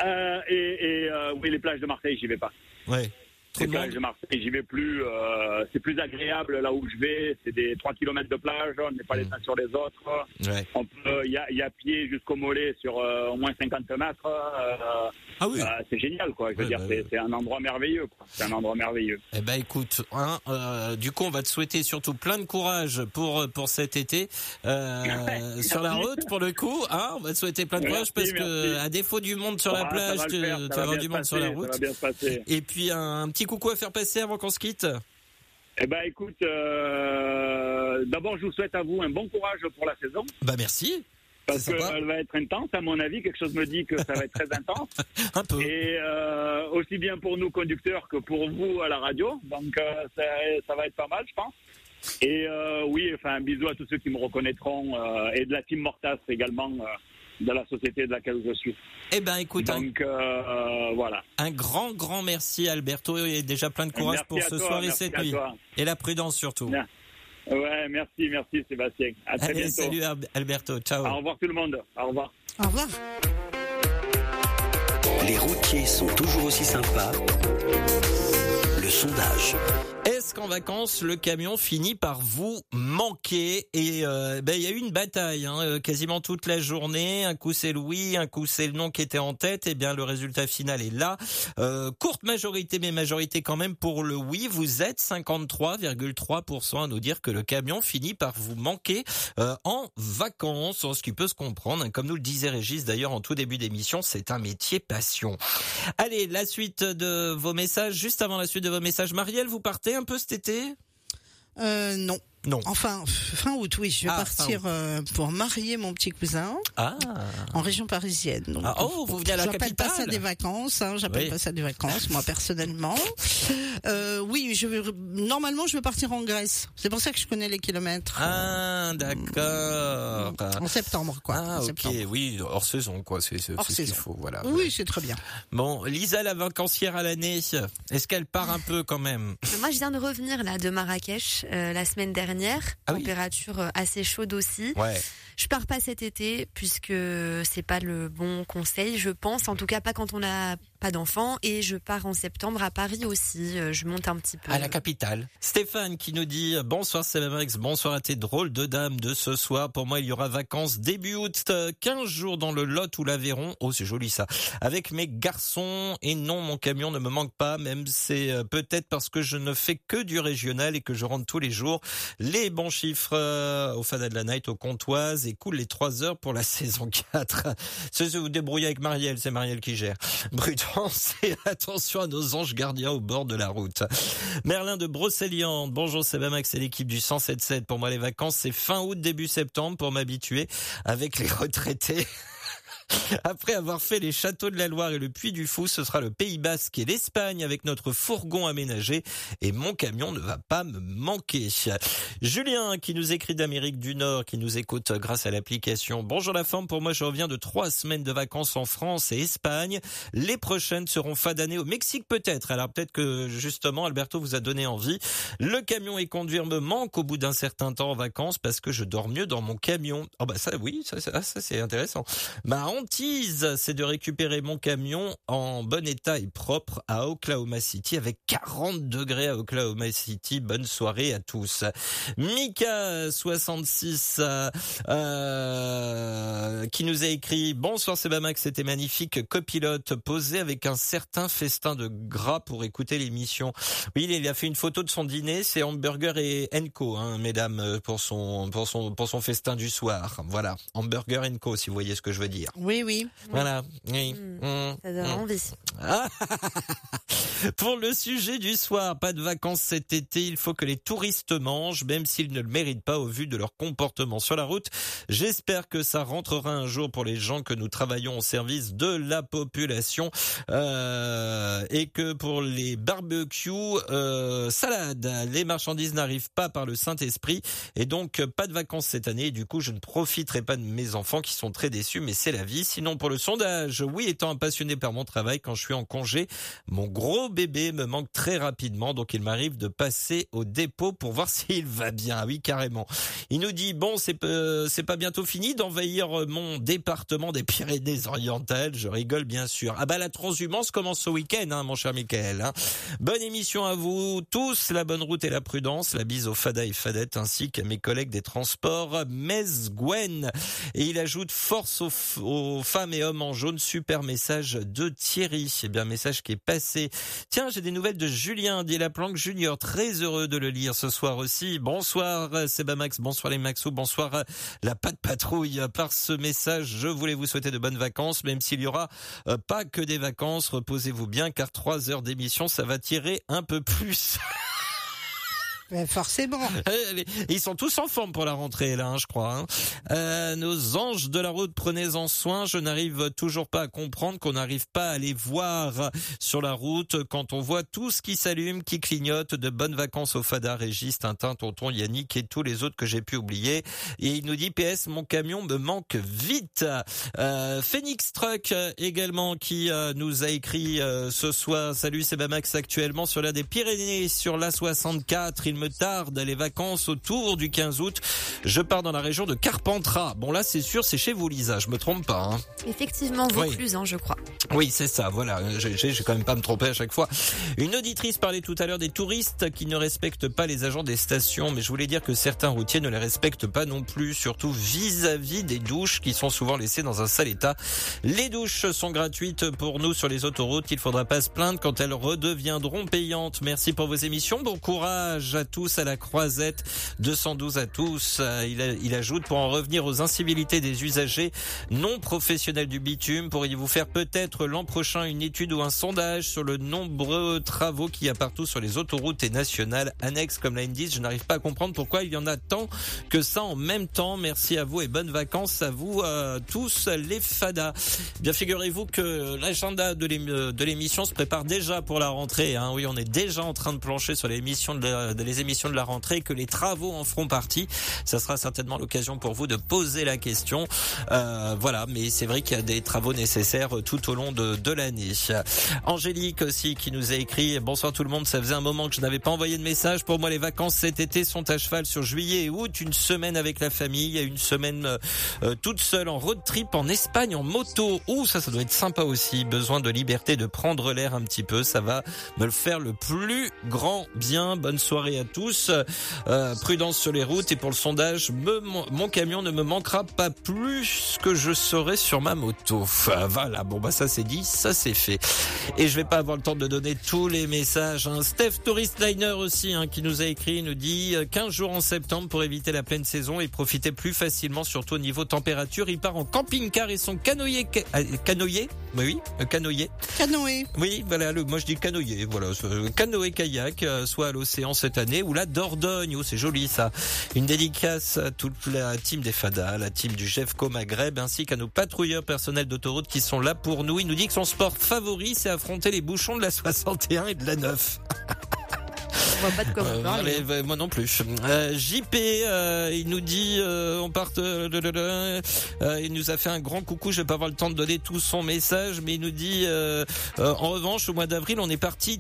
euh, et, et, euh, oui, les plages de Marseille, j'y vais pas. Ouais. Trop de de Marseille, j'y vais plus. euh, c'est plus agréable là où je vais. C'est des 3 km de plage, on n'est pas les uns sur les autres. Ouais. On peut, il y a, y a pied jusqu'au mollet sur euh, au moins 50 mètres. euh, Ah oui. euh, c'est génial, quoi. Je veux Ouais, dire, bah, c'est, un endroit merveilleux. C'est un endroit merveilleux. Eh ben écoute, hein, euh, du coup on va te souhaiter surtout plein de courage pour pour cet été euh, sur la route pour le coup. Hein, on va te souhaiter plein de Merci, courage parce que merci. à défaut du monde sur la Ah, plage, tu, faire, tu vas va avoir du monde sur la route. Et puis un, petit coucou à faire passer avant qu'on se quitte. Eh ben, écoute, euh, d'abord, je vous souhaite à vous un bon courage pour la saison. Bah merci. Parce qu'elle va être intense, à mon avis. Quelque chose me dit que ça va être très intense. Un peu. Et euh, aussi bien pour nous conducteurs que pour vous à la radio. Donc euh, ça, ça va être pas mal, je pense. Et euh, oui, enfin, un bisou à tous ceux qui me reconnaîtront et de la team Mortas également. de la société de laquelle je suis. Eh ben, écoute, un, Donc euh, voilà. un grand, grand merci Alberto et déjà plein de courage Merci pour ce toi, soir et cette nuit. toi. Et la prudence surtout. Bien. Ouais, merci, merci Sébastien. À très Allez, bientôt. salut Al- Alberto, ciao. Au revoir tout le monde. Au revoir. Au revoir. Les routiers sont toujours aussi sympas. Le sondage. Est-ce qu'en vacances, le camion finit par vous manquer Et euh, ben, il y a eu une bataille hein, euh, quasiment toute la journée. Un coup c'est le oui, un coup c'est le non qui était en tête. Et bien le résultat final est là. Euh, courte majorité, mais majorité quand même pour le oui. Vous êtes 53,3% à nous dire que le camion finit par vous manquer euh, en vacances. Ce qui peut se comprendre. hein. Comme nous le disait Régis d'ailleurs en tout début d'émission, c'est un métier passion. Allez, la suite de vos messages. Juste avant la suite de vos messages, Marielle, vous partez un peu cet été? Euh, non. Non. Enfin, fin août, oui. Je vais Ah, partir euh, pour marier mon petit cousin Ah, en région parisienne. Donc, Ah, oh, vous venez à la J'appelle pas ça capitale des vacances. Hein, J'appelle Oui. pas ça des vacances, moi personnellement. Euh, oui, je vais. Normalement, je vais partir en Grèce. C'est pour ça que je connais les kilomètres. ah, d'accord. En septembre, quoi. Ah, En ok, septembre. oui, hors saison, quoi. C'est ce qu'il faut, voilà. Oui, c'est très bien. Bon, Lisa, la vacancière à l'année, est-ce qu'elle part un peu quand même? Moi, je viens de revenir là de Marrakech euh, la semaine dernière. Ah oui. Température euh, assez chaude aussi. Ouais. Je pars pas cet été puisque c'est pas le bon conseil, je pense. En tout cas, pas quand on n'a pas d'enfants. Et je pars en septembre à Paris aussi. Euh, Je monte un petit peu. À la capitale. Stéphane qui nous dit bonsoir Max, bonsoir à tes drôles de dames de ce soir. Pour moi, il y aura vacances début août, euh, 15 jours dans le Lot ou l'Aveyron. Oh, c'est joli ça. Avec mes garçons et non, mon camion ne me manque pas, même c'est euh, peut-être parce que je ne fais que du régional et que je rentre tous les jours. Les bons chiffres euh, au Fada de la Night, au Comtoise et cool les 3 heures pour la saison 4. Se se vous débrouillez avec Marielle, c'est Marielle qui gère. Prudence et attention à nos anges gardiens au bord de la route. Merlin de Brocéliande. Bonjour, c'est Max et l'équipe du 177. Pour moi, les vacances, c'est fin août, début septembre pour m'habituer avec les retraités. Après avoir fait les châteaux de la Loire et le Puy du Fou, ce sera le Pays Basque et l'Espagne avec notre fourgon aménagé et mon camion ne va pas me manquer. Julien qui nous écrit d'Amérique du Nord, qui nous écoute grâce à l'application. Bonjour la forme, pour moi je reviens de trois semaines de vacances en France et Espagne. Les prochaines seront fin d'année au Mexique peut-être. Alors peut-être que justement Alberto vous a donné envie. Le camion et conduire me manque au bout d'un certain temps en vacances parce que je dors mieux dans mon camion. Oh bah ça oui, ça, ça, c'est intéressant. Ma hantise, c'est de récupérer mon camion en bon état et propre à Oklahoma City avec 40 degrés à Oklahoma City. Bonne soirée à tous. Mika 66 euh, euh, qui nous a écrit Bonsoir Sebamax, c'était magnifique copilote posé avec un certain festin de gras pour écouter l'émission. Oui, il a fait une photo de son dîner, c'est hamburger et Enco, hein, mesdames, pour son pour son pour son festin du soir. Voilà, hamburger Enco, si vous voyez ce que je veux dire. Oui, oui. Voilà. Oui. Mm. Mm. Ça donne Mm. envie. Pour le sujet du soir, pas de vacances cet été, il faut que les touristes mangent, même s'ils ne le méritent pas au vu de leur comportement sur la route. J'espère que ça rentrera un jour pour les gens que nous travaillons au service de la population euh, et que pour les barbecues, euh, salades, les marchandises n'arrivent pas par le Saint-Esprit et donc pas de vacances cette année. Et du coup, je ne profiterai pas de mes enfants qui sont très déçus, mais c'est la vie. Sinon, pour le sondage, oui, étant un passionné par mon travail, quand je suis en congé, mon gros bébé me manque très rapidement, donc il m'arrive de passer au dépôt pour voir s'il va bien. Ah Oui, carrément. Il nous dit bon, c'est euh, pas bientôt fini d'envahir mon département des Pyrénées-Orientales. Je rigole bien sûr. Ah bah la transhumance commence ce week-end, hein, mon cher Michael. hein. Bonne émission à vous tous, la bonne route et la prudence. La bise aux Fada et Fadettes ainsi qu'à mes collègues des transports. Metz Gwen et il ajoute force aux, f- femmes et hommes en jaune. Super message de Thierry. Eh bien, message qui est passé. Tiens, j'ai des nouvelles de Julien, dit la planque junior. Très heureux de le lire ce soir aussi. Bonsoir, euh, Sebamax. Bonsoir les Maxou. Bonsoir, euh, la patte patrouille. Par ce message, je voulais vous souhaiter de bonnes vacances, même s'il y aura euh, pas que des vacances. Reposez-vous bien, car trois heures d'émission, ça va tirer un peu plus. Mais forcément. Ils sont tous en forme pour la rentrée là, hein, je crois. Hein. Euh, nos anges de la route, prenez-en soin. Je n'arrive toujours pas à comprendre qu'on n'arrive pas à les voir sur la route quand on voit tout ce qui s'allume, qui clignote. De bonnes vacances au Fada, Régis, Tintin, Tonton, Yannick et tous les autres que j'ai pu oublier. Et il nous dit PS, mon camion me manque vite. Euh, Phoenix Truck également qui euh, nous a écrit euh, ce soir. Salut, c'est Bamax actuellement sur la des Pyrénées, sur la 64. Il me tarde les vacances autour du 15 août. Je pars dans la région de Carpentras. Bon là, c'est sûr, c'est chez vous, Lisa. Je me trompe pas. Hein. Effectivement, Vaucluse, hein, je crois. Oui, c'est ça. Voilà, j'ai quand même pas me tromper à chaque fois. Une auditrice parlait tout à l'heure des touristes qui ne respectent pas les agents des stations, mais je voulais dire que certains routiers ne les respectent pas non plus, surtout vis-à-vis des douches qui sont souvent laissées dans un sale état. Les douches sont gratuites pour nous sur les autoroutes. Il faudra pas se plaindre quand elles redeviendront payantes. Merci pour vos émissions. Bon courage à tous à la croisette 212 à tous. Euh, il, il ajoute pour en revenir aux incivilités des usagers non professionnels du bitume, pourriez-vous faire peut-être l'an prochain une étude ou un sondage sur le nombreux travaux qu'il y a partout sur les autoroutes et nationales annexes comme la N10. Je n'arrive pas à comprendre pourquoi il y en a tant que ça en même temps. Merci à vous et bonnes vacances à vous euh, tous les fadas. Bien figurez-vous que l'agenda de l'émission se prépare déjà pour la rentrée. Hein. Oui, on est déjà en train de plancher sur les émissions de, les émissions de la rentrée, que les travaux en feront partie. Ça sera certainement l'occasion pour vous de poser la question. Euh, voilà, mais c'est vrai qu'il y a des travaux nécessaires tout au long de, de l'année. Angélique aussi qui nous a écrit bonsoir tout le monde. Ça faisait un moment que je n'avais pas envoyé de message. Pour moi, les vacances cet été sont à cheval sur juillet et août. Une semaine avec la famille, une semaine euh, toute seule en road trip en Espagne en moto. Ouh, ça, ça doit être sympa aussi. Besoin de liberté, de prendre l'air un petit peu. Ça va me le faire le plus grand bien. Bonne soirée à tous. Euh, prudence sur les routes et pour le sondage, mon, camion ne me manquera pas plus que je serai sur ma moto. Voilà. Bon bah ça c'est dit, ça c'est fait. Et je vais pas avoir le temps de donner tous les messages. Hein. Steph Tourist Liner aussi hein, qui nous a écrit, nous dit 15 euh, jours en septembre pour éviter la pleine saison et profiter plus facilement, surtout au niveau température. Il part en camping-car et son canoë, euh, canoë, oui, euh, canoë. Canoë. Oui, voilà, le, moi je dis canoë, voilà, canoë kayak, soit à l'océan cette année ou la Dordogne, oh c'est joli ça. Une dédicace à toute la team des Fada, la team du Jeffco Maghreb, ainsi qu'à nos patrouilleurs personnels d'autoroute qui sont là pour nous. Il nous dit que son sport favori c'est affronter les bouchons de la 61 et de la 9. pas de quoi euh, moi non plus. Euh, JP, euh, il nous dit, euh, on part. Euh, il nous a fait un grand coucou. Je vais pas avoir le temps de donner tout son message, mais il nous dit, en revanche, au mois d'avril, on est parti.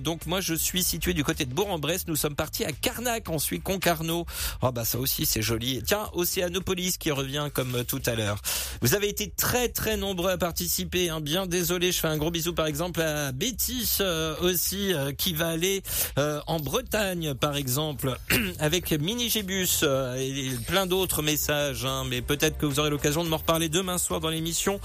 donc moi, je suis situé du côté de Bourg-en-Bresse. Nous sommes partis à Carnac, ensuite Concarneau. Oh bah ça aussi, c'est joli. Tiens, Océanopolis qui revient comme tout à l'heure. Vous avez été très très nombreux à participer. Hein. Bien désolé, je fais un gros bisou par exemple à Betty aussi qui va aller euh, en Bretagne, par exemple, avec Mini Gibus euh, et plein d'autres messages. Hein, mais peut-être que vous aurez l'occasion de m'en reparler demain soir dans l'émission.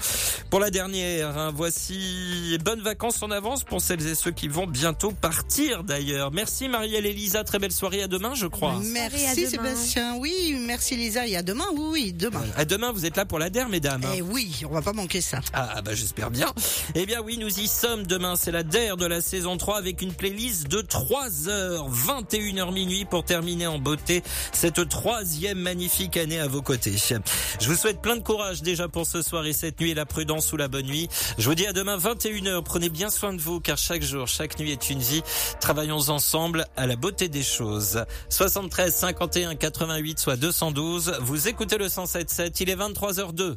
Pour la dernière, hein, voici bonnes vacances en avance pour celles et ceux qui vont bientôt partir d'ailleurs. Merci Marielle et Lisa, très belle soirée à demain, je crois. Merci Sébastien, oui, merci Lisa et à demain, oui, oui, demain. Euh, à demain, vous êtes là pour la DER, mesdames. Eh oui, on va pas manquer ça. Ah bah j'espère bien. Eh bien oui, nous y sommes demain, c'est la DER de la saison 3 avec une playlist de 3 h 21h minuit pour terminer en beauté cette troisième magnifique année à vos côtés. Je vous souhaite plein de courage déjà pour ce soir et cette nuit, la prudence ou la bonne nuit. Je vous dis à demain 21h. Prenez bien soin de vous car chaque jour, chaque nuit est une vie. Travaillons ensemble à la beauté des choses. 73 51 88 soit 212. Vous écoutez le 107.7. Il est 23h02.